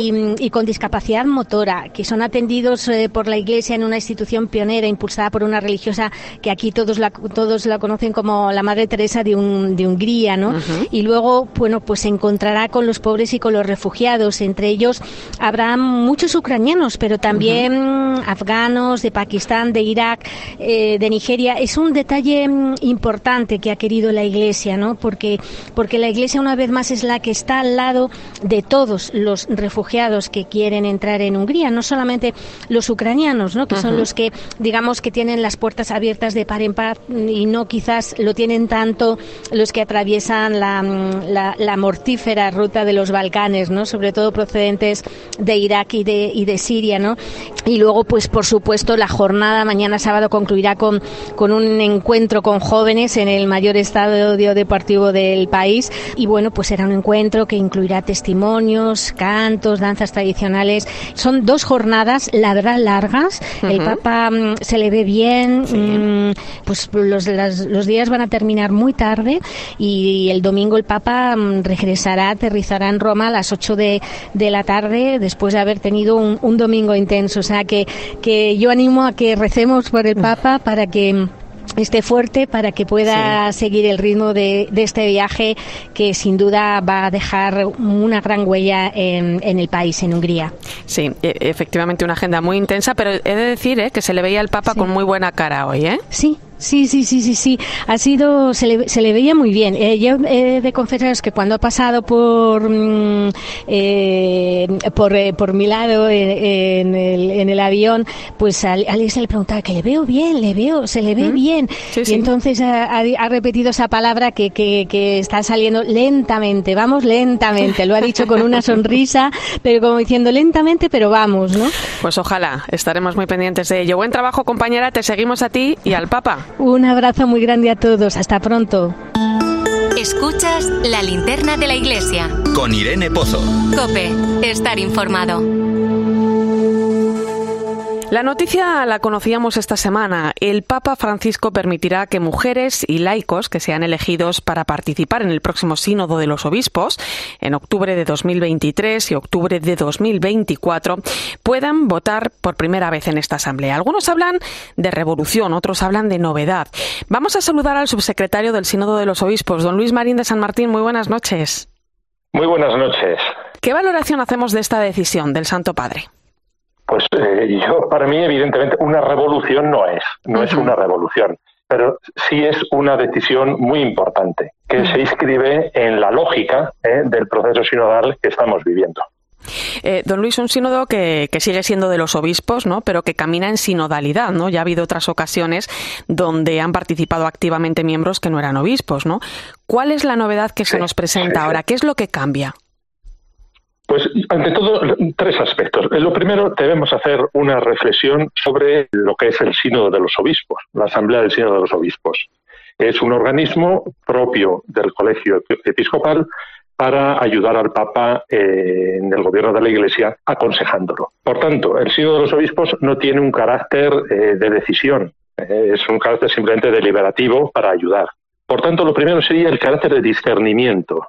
y, y con discapacidad motora, que son atendidos eh, por la Iglesia en una institución pionera impulsada por una religiosa que aquí todos la todos la conocen como la Madre Teresa de, un- de Hungría, ¿no? Y luego, bueno, pues se encontrará con los pobres y con los refugiados. Entre ellos habrá muchos ucranianos, pero también afganos, de Pakistán, de Irak, de Nigeria. Es un detalle mm, importante que ha querido la Iglesia, ¿no? Porque, porque la Iglesia una vez más es la que está al lado de todos los refugiados que quieren entrar en Hungría, no solamente los ucranianos, ¿no? Que son los que, digamos, que tienen las puertas abiertas de par en par y no quizás lo tienen tanto los que atraviesan la, mm, la, la mortífera ruta de los Balcanes, ¿no? Sobre todo procedentes de Irak y de, y de Siria, ¿no? Y luego, pues, por supuesto, la jornada mañana sábado concluirá con, con un encuentro con jóvenes en el mayor estadio deportivo del país. Y bueno, pues será un encuentro que incluirá testimonios, cantos, danzas tradicionales. Son dos jornadas, la verdad, largas. El Ujú. Papa mm, se le ve bien. mm, pues los, las- los días van a terminar muy tarde y el domingo el Papa mm, regresará, aterrizará en Roma a las 8 de, de la tarde después de haber tenido un, un domingo intenso. O sea que, que yo animo a que recemos por el Papa para que mm, esté fuerte para que pueda seguir el ritmo de, de este viaje que sin duda va a dejar una gran huella en, en el país, en Hungría. Sí, e- efectivamente una agenda muy intensa, pero he de decir ¿eh? que se le veía al Papa con muy buena cara hoy. ¿eh? Sí, Sí, sí, sí, sí, sí. Ha sido, se le, se le veía muy bien. Eh, yo he de confesaros que cuando ha pasado por mm, eh, por, eh, por mi lado eh, en, el, en el avión, pues a alguien se le preguntaba que le veo bien, le veo, se le ve bien. Y entonces ha, ha- ha repetido esa palabra que, que, que está saliendo lentamente, vamos lentamente. Lo ha dicho con una sonrisa, pero como diciendo lentamente, pero vamos, ¿no? Pues ojalá, estaremos muy pendientes de ello. Buen trabajo, compañera, te seguimos a ti y al Papa. Un abrazo muy grande a todos. Hasta pronto. Escuchas la linterna de la iglesia. Con Irene Pozo. Cope, estar informado. La noticia la conocíamos esta semana. El Papa Francisco permitirá que mujeres y laicos que sean elegidos para participar en el próximo sínodo de los obispos en octubre de 2023 y octubre de 2024 puedan votar por primera vez en esta asamblea. Algunos hablan de revolución, otros hablan de novedad. Vamos a saludar al subsecretario del sínodo de los obispos, don Luis Marín de San Martín. Muy buenas noches. Muy buenas noches. ¿Qué valoración hacemos de esta decisión del Santo Padre? Pues eh, yo, para mí, evidentemente, una revolución no es, no es una revolución, pero sí es una decisión muy importante que se inscribe en la lógica eh, del proceso sinodal que estamos viviendo. Eh, don Luis, un sínodo que, que, sigue siendo de los obispos, ¿no? pero que camina en sinodalidad. ¿no? Ya ha habido otras ocasiones donde han participado activamente miembros que no eran obispos. ¿no? ¿Cuál es la novedad que se nos presenta ahora? ¿Qué es lo que cambia? Pues, ante todo, tres aspectos. Lo primero, debemos hacer una reflexión sobre lo que es el Sínodo de los Obispos, la Asamblea del Sínodo de los Obispos. Es un organismo propio del Colegio Episcopal para ayudar al Papa eh, en el gobierno de la Iglesia, aconsejándolo. Por tanto, el Sínodo de los Obispos no tiene un carácter eh, de decisión, eh, es un carácter simplemente deliberativo para ayudar. Por tanto, lo primero sería el carácter de discernimiento.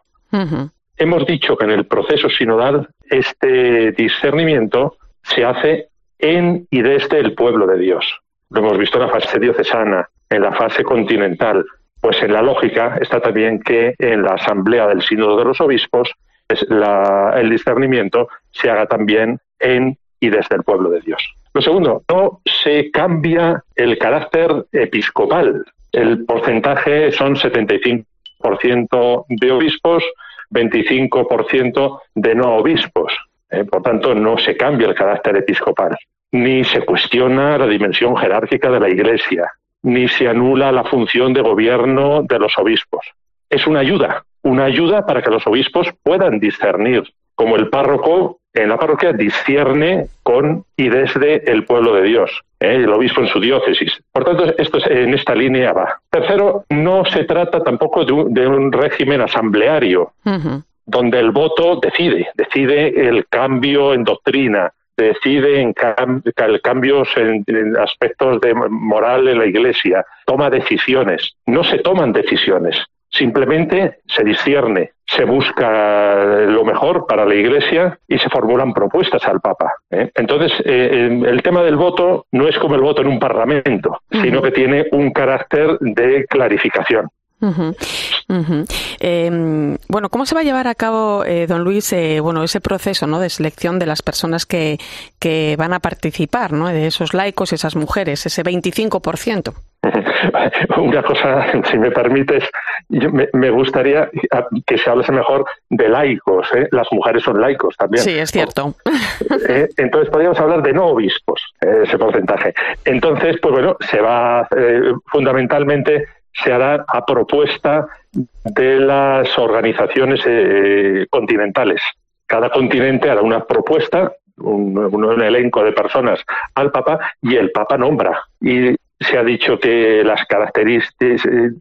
Hemos dicho que en el proceso sinodal este discernimiento se hace en y desde el pueblo de Dios. Lo hemos visto en la fase diocesana, en la fase continental. Pues en la lógica está también que en la asamblea del sínodo de los obispos el discernimiento se haga también en y desde el pueblo de Dios. Lo segundo, no se cambia el carácter episcopal. El porcentaje son 75% de obispos, 25% de no obispos. ¿eh? por tanto, no se cambia el carácter episcopal, ni se cuestiona la dimensión jerárquica de la Iglesia, ni se anula la función de gobierno de los obispos. Es una ayuda, una ayuda para que los obispos puedan discernir, como el párroco en la parroquia discierne con y desde el pueblo de Dios, ¿eh? el obispo en su diócesis. Por tanto, esto es, en esta línea va. Tercero, no se trata tampoco de un, régimen asambleario, donde el voto decide, decide el cambio en doctrina, decide en cambios en, en, aspectos de moral en la Iglesia, toma decisiones. No se toman decisiones, simplemente se discierne, se busca lo mejor para la Iglesia y se formulan propuestas al Papa. ¿eh? Entonces, eh, el tema del voto no es como el voto en un parlamento, sino que tiene un carácter de clarificación. Em, bueno, ¿cómo se va a llevar a cabo, eh, don Luis, bueno, ese proceso ¿no? de selección de las personas que, que van a participar, ¿no? de esos laicos, esas mujeres, ese 25%? *laughs* Una cosa, si me permites, me, gustaría que se hablase mejor de laicos. ¿eh? Las mujeres son laicos también. Sí, es cierto. ¿Eh? Entonces podríamos hablar de no obispos, eh, ese porcentaje. Entonces, pues bueno, se va fundamentalmente se hará a propuesta de las organizaciones continentales. Cada continente hará una propuesta un, un, elenco de personas al Papa y el Papa nombra. Y se ha dicho que las características eh,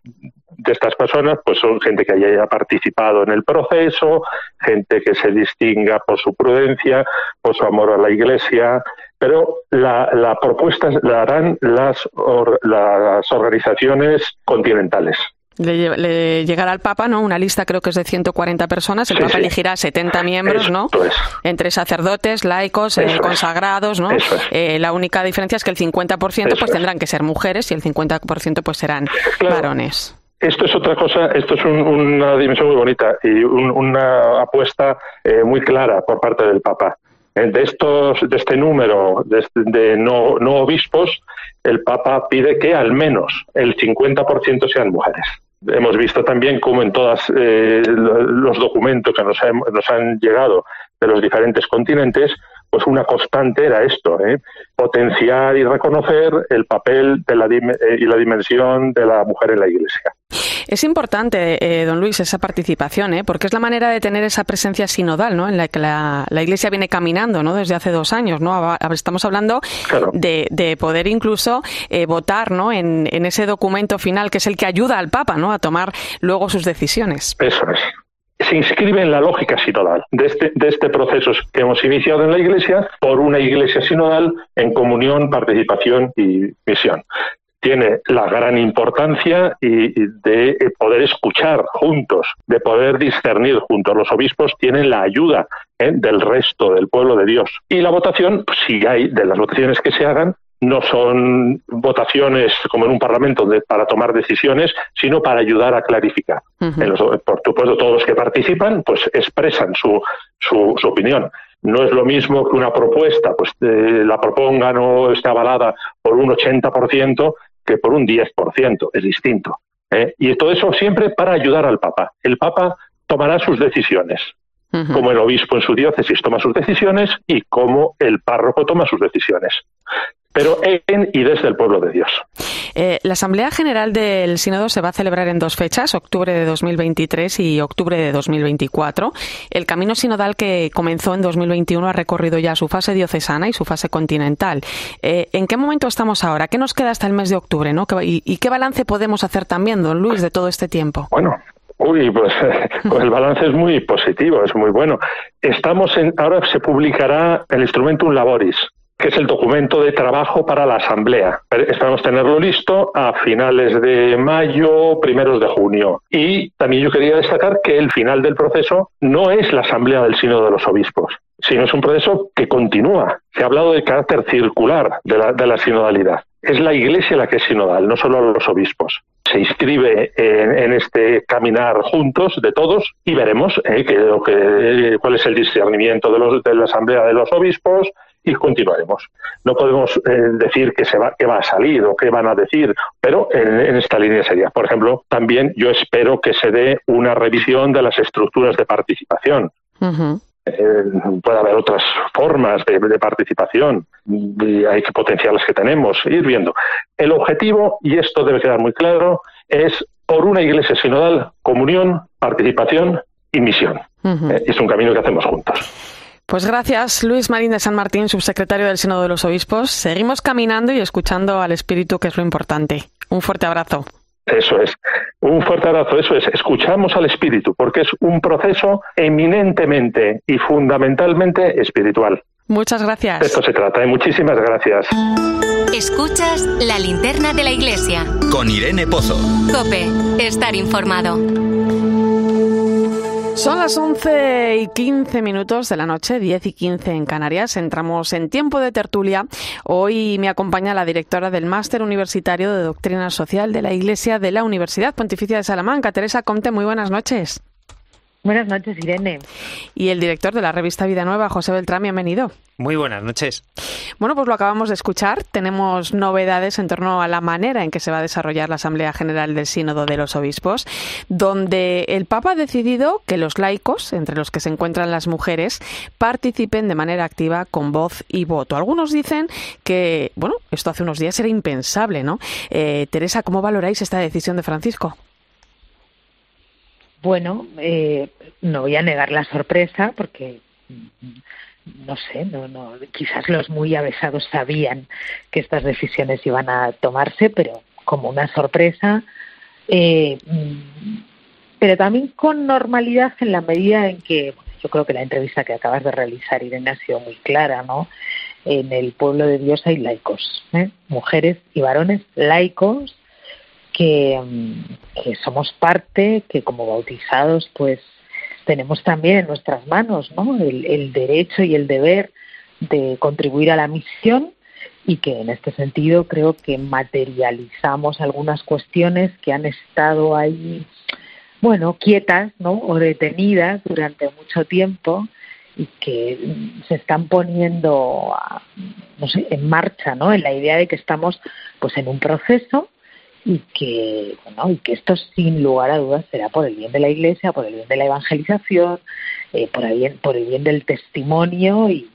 de estas personas pues son gente que haya participado en el proceso, gente que se distinga por su prudencia, por su amor a la Iglesia, pero la, la propuesta la harán las, las organizaciones continentales. Le, llegará al Papa, ¿no? Una lista creo que es de 140 personas. El Papa elegirá 70 miembros, ¿no? Entre sacerdotes, laicos, eh, consagrados, ¿no? Eh, la única diferencia es que el 50% pues tendrán que ser mujeres y el 50% pues serán varones. Esto es otra cosa, esto es una dimensión muy bonita y una apuesta eh, muy clara por parte del Papa. De estos, de este número de, de no, obispos, el Papa pide que al menos el 50% sean mujeres. Hemos visto también cómo en todos eh, los documentos que nos, nos, han llegado de los diferentes continentes, pues una constante era esto, ¿eh? potenciar y reconocer el papel de la eh, y la dimensión de la mujer en la Iglesia. Es importante, eh, don Luis, esa participación, ¿eh? porque es la manera de tener esa presencia sinodal, ¿no? En la que la, Iglesia viene caminando, ¿no? Desde hace dos años, ¿no? Estamos hablando de, poder incluso eh, votar, ¿no? En, ese documento final que es el que ayuda al Papa, ¿no? A tomar luego sus decisiones. Eso es se inscribe en la lógica sinodal de este, de este proceso que hemos iniciado en la Iglesia por una Iglesia sinodal en comunión, participación y misión tiene la gran importancia y, de poder escuchar juntos, de poder discernir juntos. Los obispos tienen la ayuda ¿eh? del resto del pueblo de Dios. Y la votación, pues, si hay de las votaciones que se hagan, no son votaciones como en un parlamento para tomar decisiones, sino para ayudar a clarificar. por supuesto, todos los que participan pues expresan su, su, su opinión. No es lo mismo que una propuesta, pues eh, la propongan o esté avalada por un 80%, que por un 10%, es distinto. ¿eh? Y todo eso siempre para ayudar al Papa. El Papa tomará sus decisiones, cómo el obispo en su diócesis toma sus decisiones y cómo el párroco toma sus decisiones pero en y desde el pueblo de Dios. Eh, la Asamblea General del Sínodo se va a celebrar en dos fechas, octubre de 2023 y octubre de 2024. El camino sinodal que comenzó en 2021 ha recorrido ya su fase diocesana y su fase continental. Eh, ¿En qué momento estamos ahora? ¿Qué nos queda hasta el mes de octubre? ¿no? ¿Y, ¿Y qué balance podemos hacer también, don Luis, de todo este tiempo? Bueno, Uy, pues, *laughs* pues, el balance es muy positivo, es muy bueno. Estamos en, ahora se publicará el Instrumentum Laboris, que es el documento de trabajo para la Asamblea. Esperamos tenerlo listo a finales de mayo, primeros de junio. Y también yo quería destacar que el final del proceso no es la Asamblea del Sínodo de los Obispos, sino es un proceso que continúa. Se ha hablado de carácter circular de la, de la sinodalidad. Es la Iglesia la que es sinodal, no solo los obispos se inscribe en, este caminar juntos de todos y veremos eh, que, cuál es el discernimiento de, los, de la Asamblea de los Obispos, y continuaremos. No podemos eh, decir que se va, que va a salir o qué van a decir, pero en, esta línea sería. Por ejemplo, también yo espero que se dé una revisión de las estructuras de participación. Eh, puede haber otras formas de, participación y hay que potenciar las que tenemos, ir viendo. El objetivo, y esto debe quedar muy claro, es por una iglesia sinodal, comunión, participación y misión. Eh, es un camino que hacemos juntos. Pues gracias, Luis Marín de San Martín, subsecretario del Sínodo de los Obispos. Seguimos caminando y escuchando al Espíritu, que es lo importante. Un fuerte abrazo. Eso es. Un fuerte abrazo, eso es. Escuchamos al Espíritu, porque es un proceso eminentemente y fundamentalmente espiritual. Muchas gracias. De esto se trata. y. Muchísimas gracias. Escuchas la linterna de la iglesia. Con Irene Pozo. Cope, estar informado. Son las 11 y 15 minutos de la noche, 10 y 15 en Canarias. Entramos en tiempo de tertulia. Hoy me acompaña la directora del Máster Universitario de Doctrina Social de la Iglesia de la Universidad Pontificia de Salamanca, Teresa Comte. Muy buenas noches. Buenas noches, Irene. Y el director de la revista Vida Nueva, José Beltrán, bienvenido. Muy buenas noches. Bueno, pues lo acabamos de escuchar. Tenemos novedades en torno a la manera en que se va a desarrollar la Asamblea General del Sínodo de los Obispos, donde el Papa ha decidido que los laicos, entre los que se encuentran las mujeres, participen de manera activa con voz y voto. Algunos dicen que, bueno, esto hace unos días era impensable, ¿no? Eh, Teresa, ¿cómo valoráis esta decisión de Francisco? Bueno, eh, no voy a negar la sorpresa porque mm, no sé, no, no, quizás los muy avesados sabían que estas decisiones iban a tomarse, pero como una sorpresa, eh, mm, pero también con normalidad en la medida en que yo creo que la entrevista que acabas de realizar, Irene, ha sido muy clara, ¿no? En el pueblo de Dios hay laicos, ¿eh? mujeres y varones laicos Mm, que, somos parte, que como bautizados pues tenemos también en nuestras manos ¿no? el, derecho y el deber de contribuir a la misión y que en este sentido creo que materializamos algunas cuestiones que han estado ahí, bueno, quietas ¿no? o detenidas durante mucho tiempo y que mm, se están poniendo no sé, en marcha, ¿no? En la idea de que estamos pues en un proceso y que, bueno, y que esto sin lugar a dudas será por el bien de la Iglesia, por el bien de la evangelización, eh, por, el bien, por el bien del testimonio y,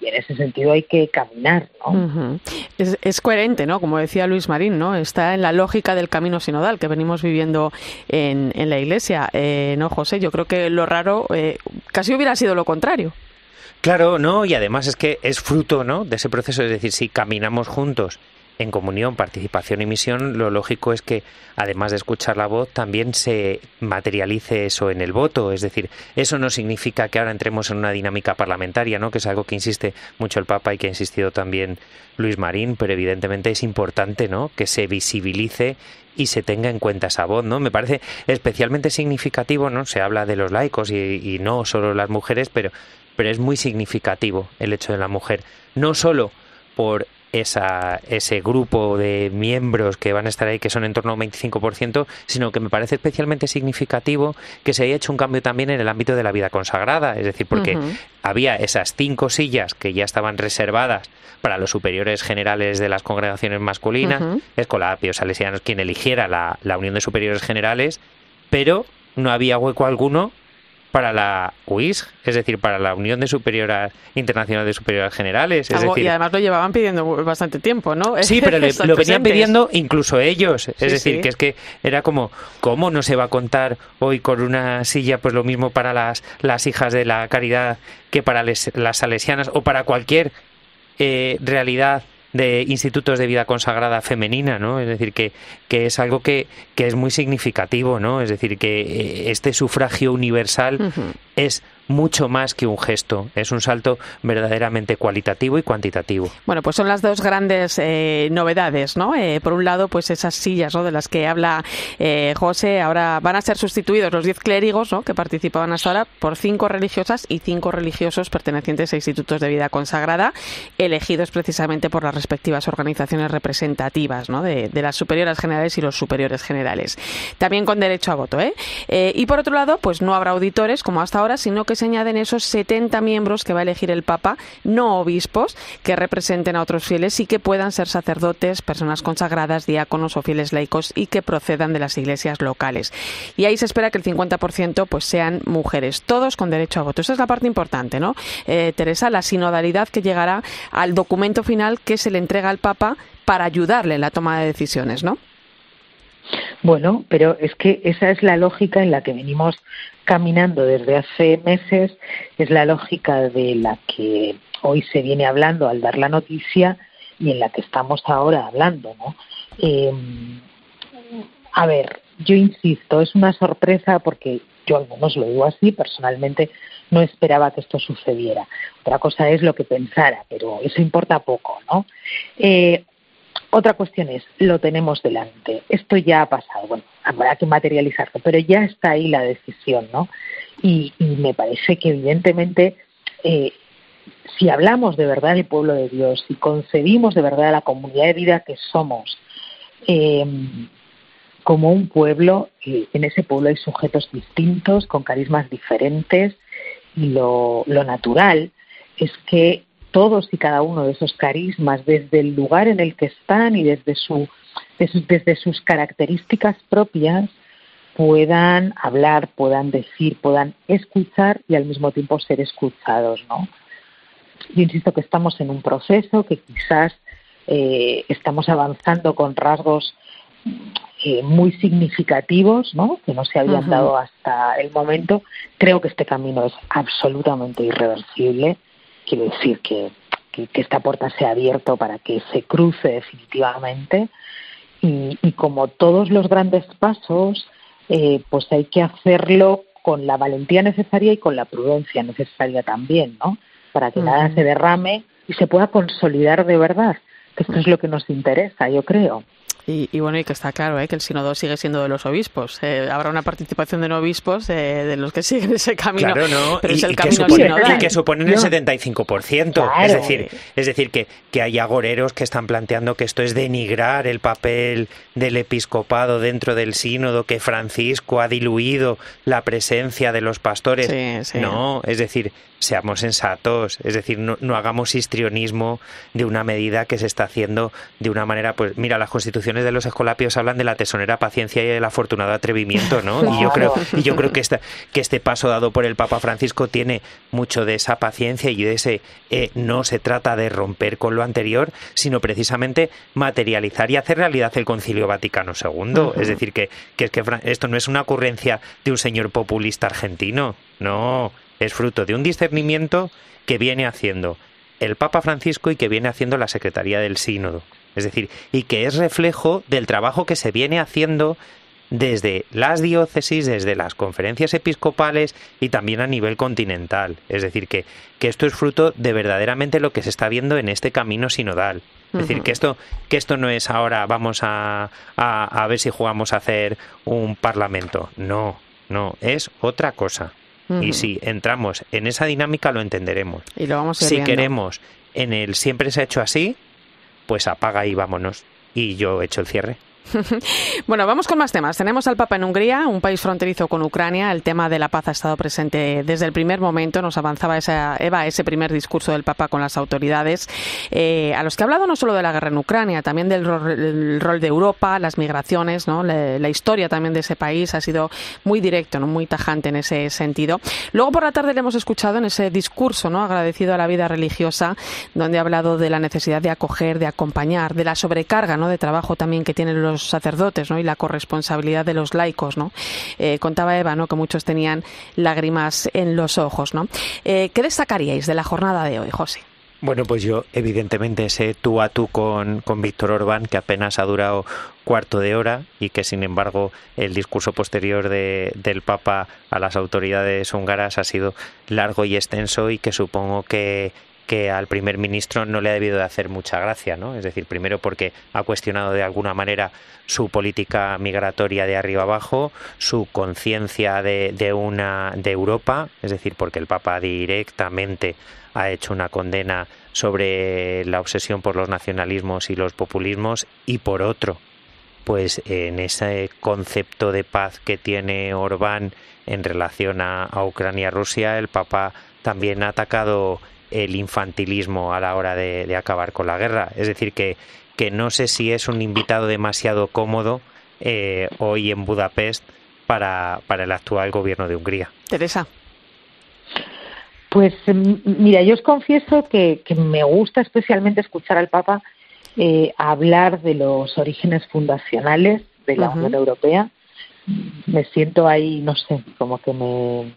en ese sentido hay que caminar, ¿no? es, coherente, ¿no? Como decía Luis Marín, ¿no? Está en la lógica del camino sinodal que venimos viviendo en, en la Iglesia, eh, ¿no, José? Yo creo que lo raro eh, casi hubiera sido lo contrario. Claro, no, y además es que es fruto, ¿no? De ese proceso, es decir, si caminamos juntos en comunión, participación y misión, lo lógico es que, además de escuchar la voz, también se materialice eso en el voto. Es decir, eso no significa que ahora entremos en una dinámica parlamentaria, ¿no? que es algo que insiste mucho el Papa y que ha insistido también Luis Marín, pero evidentemente es importante ¿no? que se visibilice y se tenga en cuenta esa voz, ¿no? Me parece especialmente significativo, ¿no? Se habla de los laicos y, no solo las mujeres, pero, pero es muy significativo el hecho de la mujer, no solo por esa, ese grupo de miembros que van a estar ahí, que son en torno a un 25%, sino que me parece especialmente significativo que se haya hecho un cambio también en el ámbito de la vida consagrada, es decir, porque había esas cinco sillas que ya estaban reservadas para los superiores generales de las congregaciones masculinas, Escolapios, Salesianos, quien eligiera la, la unión de superiores generales, pero no había hueco alguno para la UISG, es decir, para la Unión de Superioras Internacional de Superioras Generales. Es Algo- decir, y además lo llevaban pidiendo bastante tiempo, ¿no? Sí, pero *laughs* le- lo venían pidiendo incluso ellos. Es Sí, decir, sí. que es que era como, ¿cómo no se va a contar hoy con una silla? Pues lo mismo para las, las hijas de la caridad que para les- las salesianas o para cualquier eh, realidad de institutos de vida consagrada femenina, ¿no? Es decir, que, que es algo que, que es muy significativo, ¿no? Es decir, que eh, este sufragio universal es mucho más que un gesto, es un salto verdaderamente cualitativo y cuantitativo. Bueno, pues son las dos grandes eh, novedades, ¿no? Eh, por un lado, pues esas sillas, ¿no? De las que habla eh, José, ahora van a ser sustituidos los 10 clérigos, ¿no? Que participaban hasta ahora por cinco religiosas y cinco religiosos pertenecientes a institutos de vida consagrada, elegidos precisamente por las respectivas organizaciones representativas, ¿no? De, de las superioras generales y los superiores generales. También con derecho a voto, ¿eh? Y por otro lado, pues no habrá auditores como hasta ahora, sino que se añaden esos 70 miembros que va a elegir el Papa, no obispos, que representen a otros fieles y que puedan ser sacerdotes, personas consagradas, diáconos o fieles laicos y que procedan de las iglesias locales. Y ahí se espera que el 50% pues sean mujeres, todos con derecho a voto. Esa es la parte importante, ¿no? Eh, Teresa, la sinodalidad que llegará al documento final que se le entrega al Papa para ayudarle en la toma de decisiones, ¿no? Bueno, pero es que esa es la lógica en la que venimos caminando desde hace meses, es la lógica de la que hoy se viene hablando al dar la noticia y en la que estamos ahora hablando, ¿no? Eh, a ver, yo insisto, es una sorpresa porque yo al menos lo digo así, personalmente no esperaba que esto sucediera. Otra cosa es lo que pensara, pero eso importa poco, ¿no? Eh, otra cuestión es, lo tenemos delante. Esto ya ha pasado. Bueno, habrá que materializarlo, pero ya está ahí la decisión, ¿no? Y, y me parece que evidentemente, eh, si hablamos de verdad del pueblo de Dios, si concebimos de verdad la comunidad de vida que somos, eh, como un pueblo, eh, en ese pueblo hay sujetos distintos, con carismas diferentes, y lo, lo natural es que todos y cada uno de esos carismas, desde el lugar en el que están y desde, su, de sus- desde sus características propias, puedan hablar, puedan decir, puedan escuchar y al mismo tiempo ser escuchados, ¿no? Yo insisto que estamos en un proceso que quizás eh, estamos avanzando con rasgos eh, muy significativos, ¿no? Que no se habían dado hasta el momento. Creo que este camino es absolutamente irreversible. Quiero decir que, que, que esta puerta se ha abierto para que se cruce definitivamente. Y, y como todos los grandes pasos, eh, pues hay que hacerlo con la valentía necesaria y con la prudencia necesaria también, ¿no? Para que nada se derrame y se pueda consolidar de verdad. Que esto es lo que nos interesa, yo creo. Y, y bueno, y que está claro ¿eh? que el sínodo sigue siendo de los obispos. Eh, habrá una participación de no obispos eh, de los que *laughs* siguen ese camino. Claro, ¿no? Pero y, es el y que camino supone- y que suponen el 75%. Claro. Es decir, es decir que, que hay agoreros que están planteando que esto es denigrar el papel del episcopado dentro del sínodo, que Francisco ha diluido la presencia de los pastores. Sí, sí. No, es decir, seamos sensatos, es decir, no, no hagamos histrionismo de una medida que se está haciendo de una manera, pues mira, las constituciones de los escolapios hablan de la tesonera paciencia y del afortunado atrevimiento, ¿no? Y yo creo, y yo creo que esta, que este paso dado por el Papa Francisco tiene mucho de esa paciencia y de ese eh, no se trata de romper con lo anterior, sino precisamente materializar y hacer realidad el Concilio Vaticano II. Es decir, que, que que esto no es una ocurrencia de un señor populista argentino, no, es fruto de un discernimiento que viene haciendo el Papa Francisco y que viene haciendo la Secretaría del Sínodo. Es decir, y que es reflejo del trabajo que se viene haciendo desde las diócesis, desde las conferencias episcopales y también a nivel continental. Es decir, que, que esto es fruto de verdaderamente lo que se está viendo en este camino sinodal. Es decir, que esto, que esto no es ahora vamos a, a, a ver si jugamos a hacer un parlamento. No, no, es otra cosa. Y si entramos en esa dinámica lo entenderemos. Y lo vamos a ir Si viendo. queremos en el siempre se ha hecho así, pues apaga y vámonos. Y yo echo el cierre. *laughs* bueno, vamos con más temas. Tenemos al Papa en Hungría, un país fronterizo con Ucrania. El tema de la paz ha estado presente desde el primer momento. Nos avanzaba esa, Eva ese primer discurso del Papa con las autoridades, eh, a los que ha hablado no solo de la guerra en Ucrania, también del rol, de Europa, las migraciones, ¿no? La, historia también de ese país ha sido muy directo, ¿no? muy tajante en ese sentido. Luego por la tarde le hemos escuchado en ese discurso ¿no? agradecido a la vida religiosa, donde ha hablado de la necesidad de acoger, de acompañar, de la sobrecarga de trabajo también que tienen los sacerdotes ¿no? y la corresponsabilidad de los laicos. ¿no? Eh, contaba Eva ¿no? que muchos tenían lágrimas en los ojos. ¿no? Eh, ¿Qué destacaríais de la jornada de hoy, José? Bueno, pues yo evidentemente ese tú a tú con, con Víctor Orbán, que apenas ha durado cuarto de hora y que sin embargo el discurso posterior de, del Papa a las autoridades húngaras ha sido largo y extenso y que supongo que que al primer ministro no le ha debido de hacer mucha gracia, ¿no? Es decir, primero porque ha cuestionado de alguna manera su política migratoria de arriba abajo, su conciencia de, una de Europa, es decir, porque el Papa directamente ha hecho una condena sobre la obsesión por los nacionalismos y los populismos y por otro, pues en ese concepto de paz que tiene Orbán en relación a, a Ucrania-Rusia, el Papa también ha atacado el infantilismo a la hora de, acabar con la guerra. Es decir, que, que no sé si es un invitado demasiado cómodo eh, hoy en Budapest para, para el actual gobierno de Hungría. Teresa. Pues mira, yo os confieso que, me gusta especialmente escuchar al Papa eh, hablar de los orígenes fundacionales de la Unión Europea. Me siento ahí, no sé, como que me,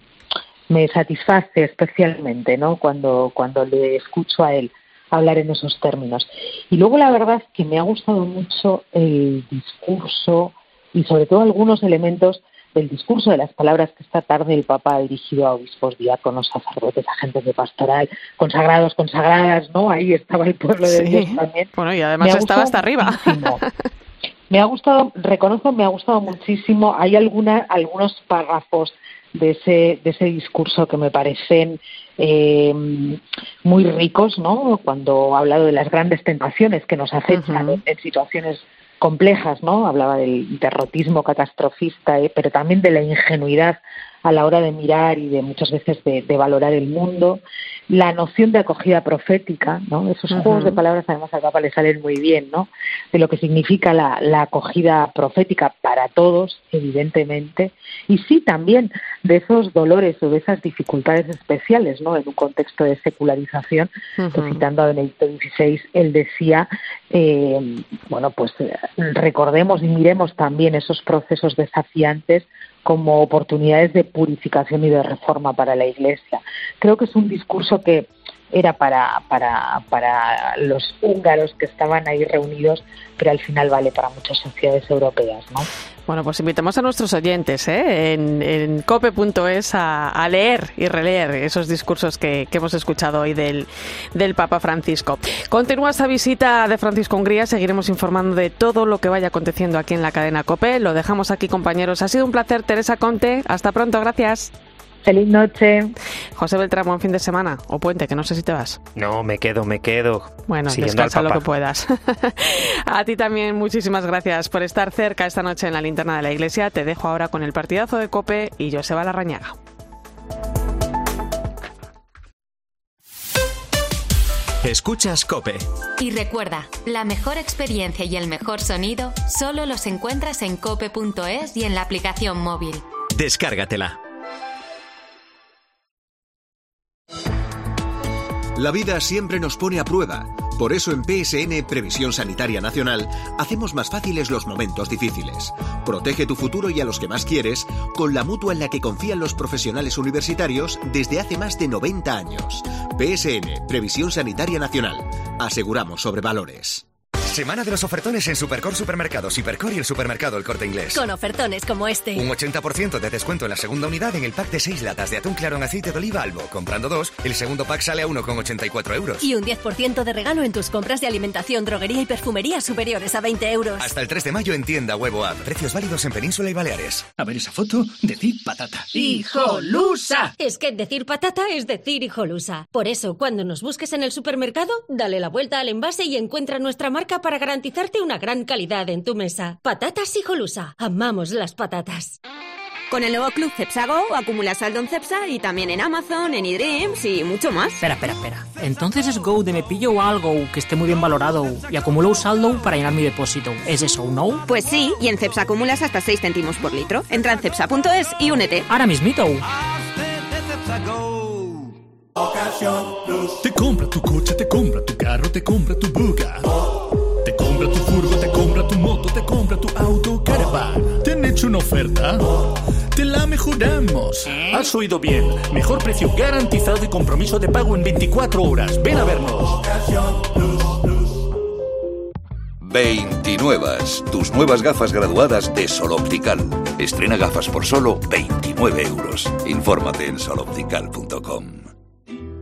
me satisface especialmente ¿no? cuando, cuando le escucho a él hablar en esos términos. Y luego la verdad es que me ha gustado mucho el discurso y sobre todo algunos elementos del discurso de las palabras que esta tarde el Papa ha dirigido a obispos, diáconos, sacerdotes, agentes de pastoral, consagrados, consagradas, ¿no? Ahí estaba el pueblo de Dios también. Bueno, y además estaba hasta arriba. *laughs* Me ha gustado, reconozco, me ha gustado muchísimo. Hay alguna, algunos párrafos de ese, de ese discurso que me parecen eh, muy ricos, ¿no? Cuando ha hablado de las grandes tentaciones que nos acechan en, situaciones complejas, ¿no? Hablaba del derrotismo catastrofista, eh, pero también de la ingenuidad a la hora de mirar y de muchas veces de, valorar el mundo, la noción de acogida profética, ¿no? Esos juegos de palabras además al Papa le salen muy bien, ¿no? De lo que significa la, la, acogida profética para todos, evidentemente, y sí también de esos dolores o de esas dificultades especiales, ¿no? En un contexto de secularización, citando a Benedicto XVI, él decía, eh, bueno, pues recordemos y miremos también esos procesos desafiantes como oportunidades de purificación y de reforma para la Iglesia. Creo que es un discurso que era para, para, para los húngaros que estaban ahí reunidos, pero al final vale para muchas sociedades europeas, ¿no? Bueno, pues invitamos a nuestros oyentes ¿eh? en, cope.es a, leer y releer esos discursos que, hemos escuchado hoy del, del Papa Francisco. Continúa esta visita de Francisco Hungría, seguiremos informando de todo lo que vaya aconteciendo aquí en la cadena Cope. Lo dejamos aquí, compañeros. Ha sido un placer, Teresa Conte. Hasta pronto, gracias. Feliz noche. José Beltrán, buen fin de semana o puente, que no sé si te vas. No, me quedo, me quedo. Bueno, descansa lo que puedas. *laughs* A ti también muchísimas gracias por estar cerca esta noche en la linterna de la iglesia. Te dejo ahora con el partidazo de Cope y Joseba Larrañaga. Escuchas Cope. Y recuerda, la mejor experiencia y el mejor sonido solo los encuentras en cope.es y en la aplicación móvil. Descárgatela. La vida siempre nos pone a prueba. Por eso en PSN Previsión Sanitaria Nacional hacemos más fáciles los momentos difíciles. Protege tu futuro y a los que más quieres con la mutua en la que confían los profesionales universitarios desde hace más de 90 años. PSN Previsión Sanitaria Nacional. Aseguramos sobre valores. Semana de los ofertones en Supercor Supermercados, Hipercor y el supermercado El Corte Inglés. Con ofertones como este. Un 80% de descuento en la segunda unidad en el pack de 6 latas de atún claro en aceite de oliva albo. Comprando dos, el segundo pack sale a 1,84 euros. Y un 10% de regalo en tus compras de alimentación, droguería y perfumería superiores a 20 euros. Hasta el 3 de mayo en tienda Huevo App. Precios válidos en Península y Baleares. A ver esa foto, decir patata. ¡Hijolusa! Es que decir patata es decir hijolusa. Por eso, cuando nos busques en el supermercado, dale la vuelta al envase y encuentra nuestra marca Para garantizarte una gran calidad en tu mesa. Patatas Hijolusa. Amamos las patatas. Con el nuevo Club Cepsa Go acumulas saldo en Cepsa y también en Amazon, en eDreams y mucho más. Espera, espera, espera. Entonces es Go de me pillo algo que esté muy bien valorado y acumulo un saldo para llenar mi depósito. ¿Es eso, no? Pues sí, y en Cepsa acumulas hasta 6 céntimos por litro. Entra en cepsa.es y únete. Ahora mismito. Te compra tu coche, te compra tu carro, te compra tu buga. Te compra tu furgo, te compra tu moto, te compra tu auto, caravan. ¿Te han hecho una oferta? Te la mejoramos. Has oído bien. Mejor precio garantizado y compromiso de pago en 24 horas. Ven a vernos. 29. Tus nuevas gafas graduadas de Sol Optical. Estrena gafas por solo 29 euros. Infórmate en soloptical.com.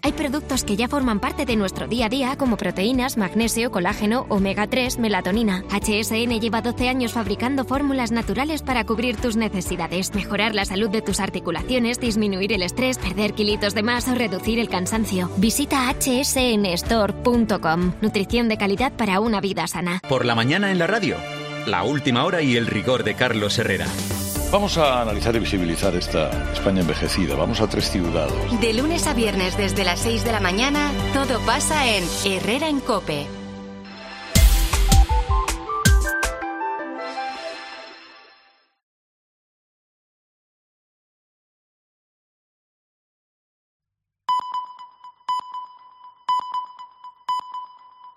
Hay productos que ya forman parte de nuestro día a día como proteínas, magnesio, colágeno, omega 3, melatonina. HSN lleva 12 años fabricando fórmulas naturales para cubrir tus necesidades, mejorar la salud de tus articulaciones, disminuir el estrés, perder kilitos de más o reducir el cansancio. Visita hsnstore.com. Nutrición de calidad para una vida sana. Por la mañana en la radio, la última hora y el rigor de Carlos Herrera. Vamos a analizar y visibilizar esta España envejecida. Vamos a tres ciudades. De lunes a viernes desde las 6 de la mañana, todo pasa en Herrera en Cope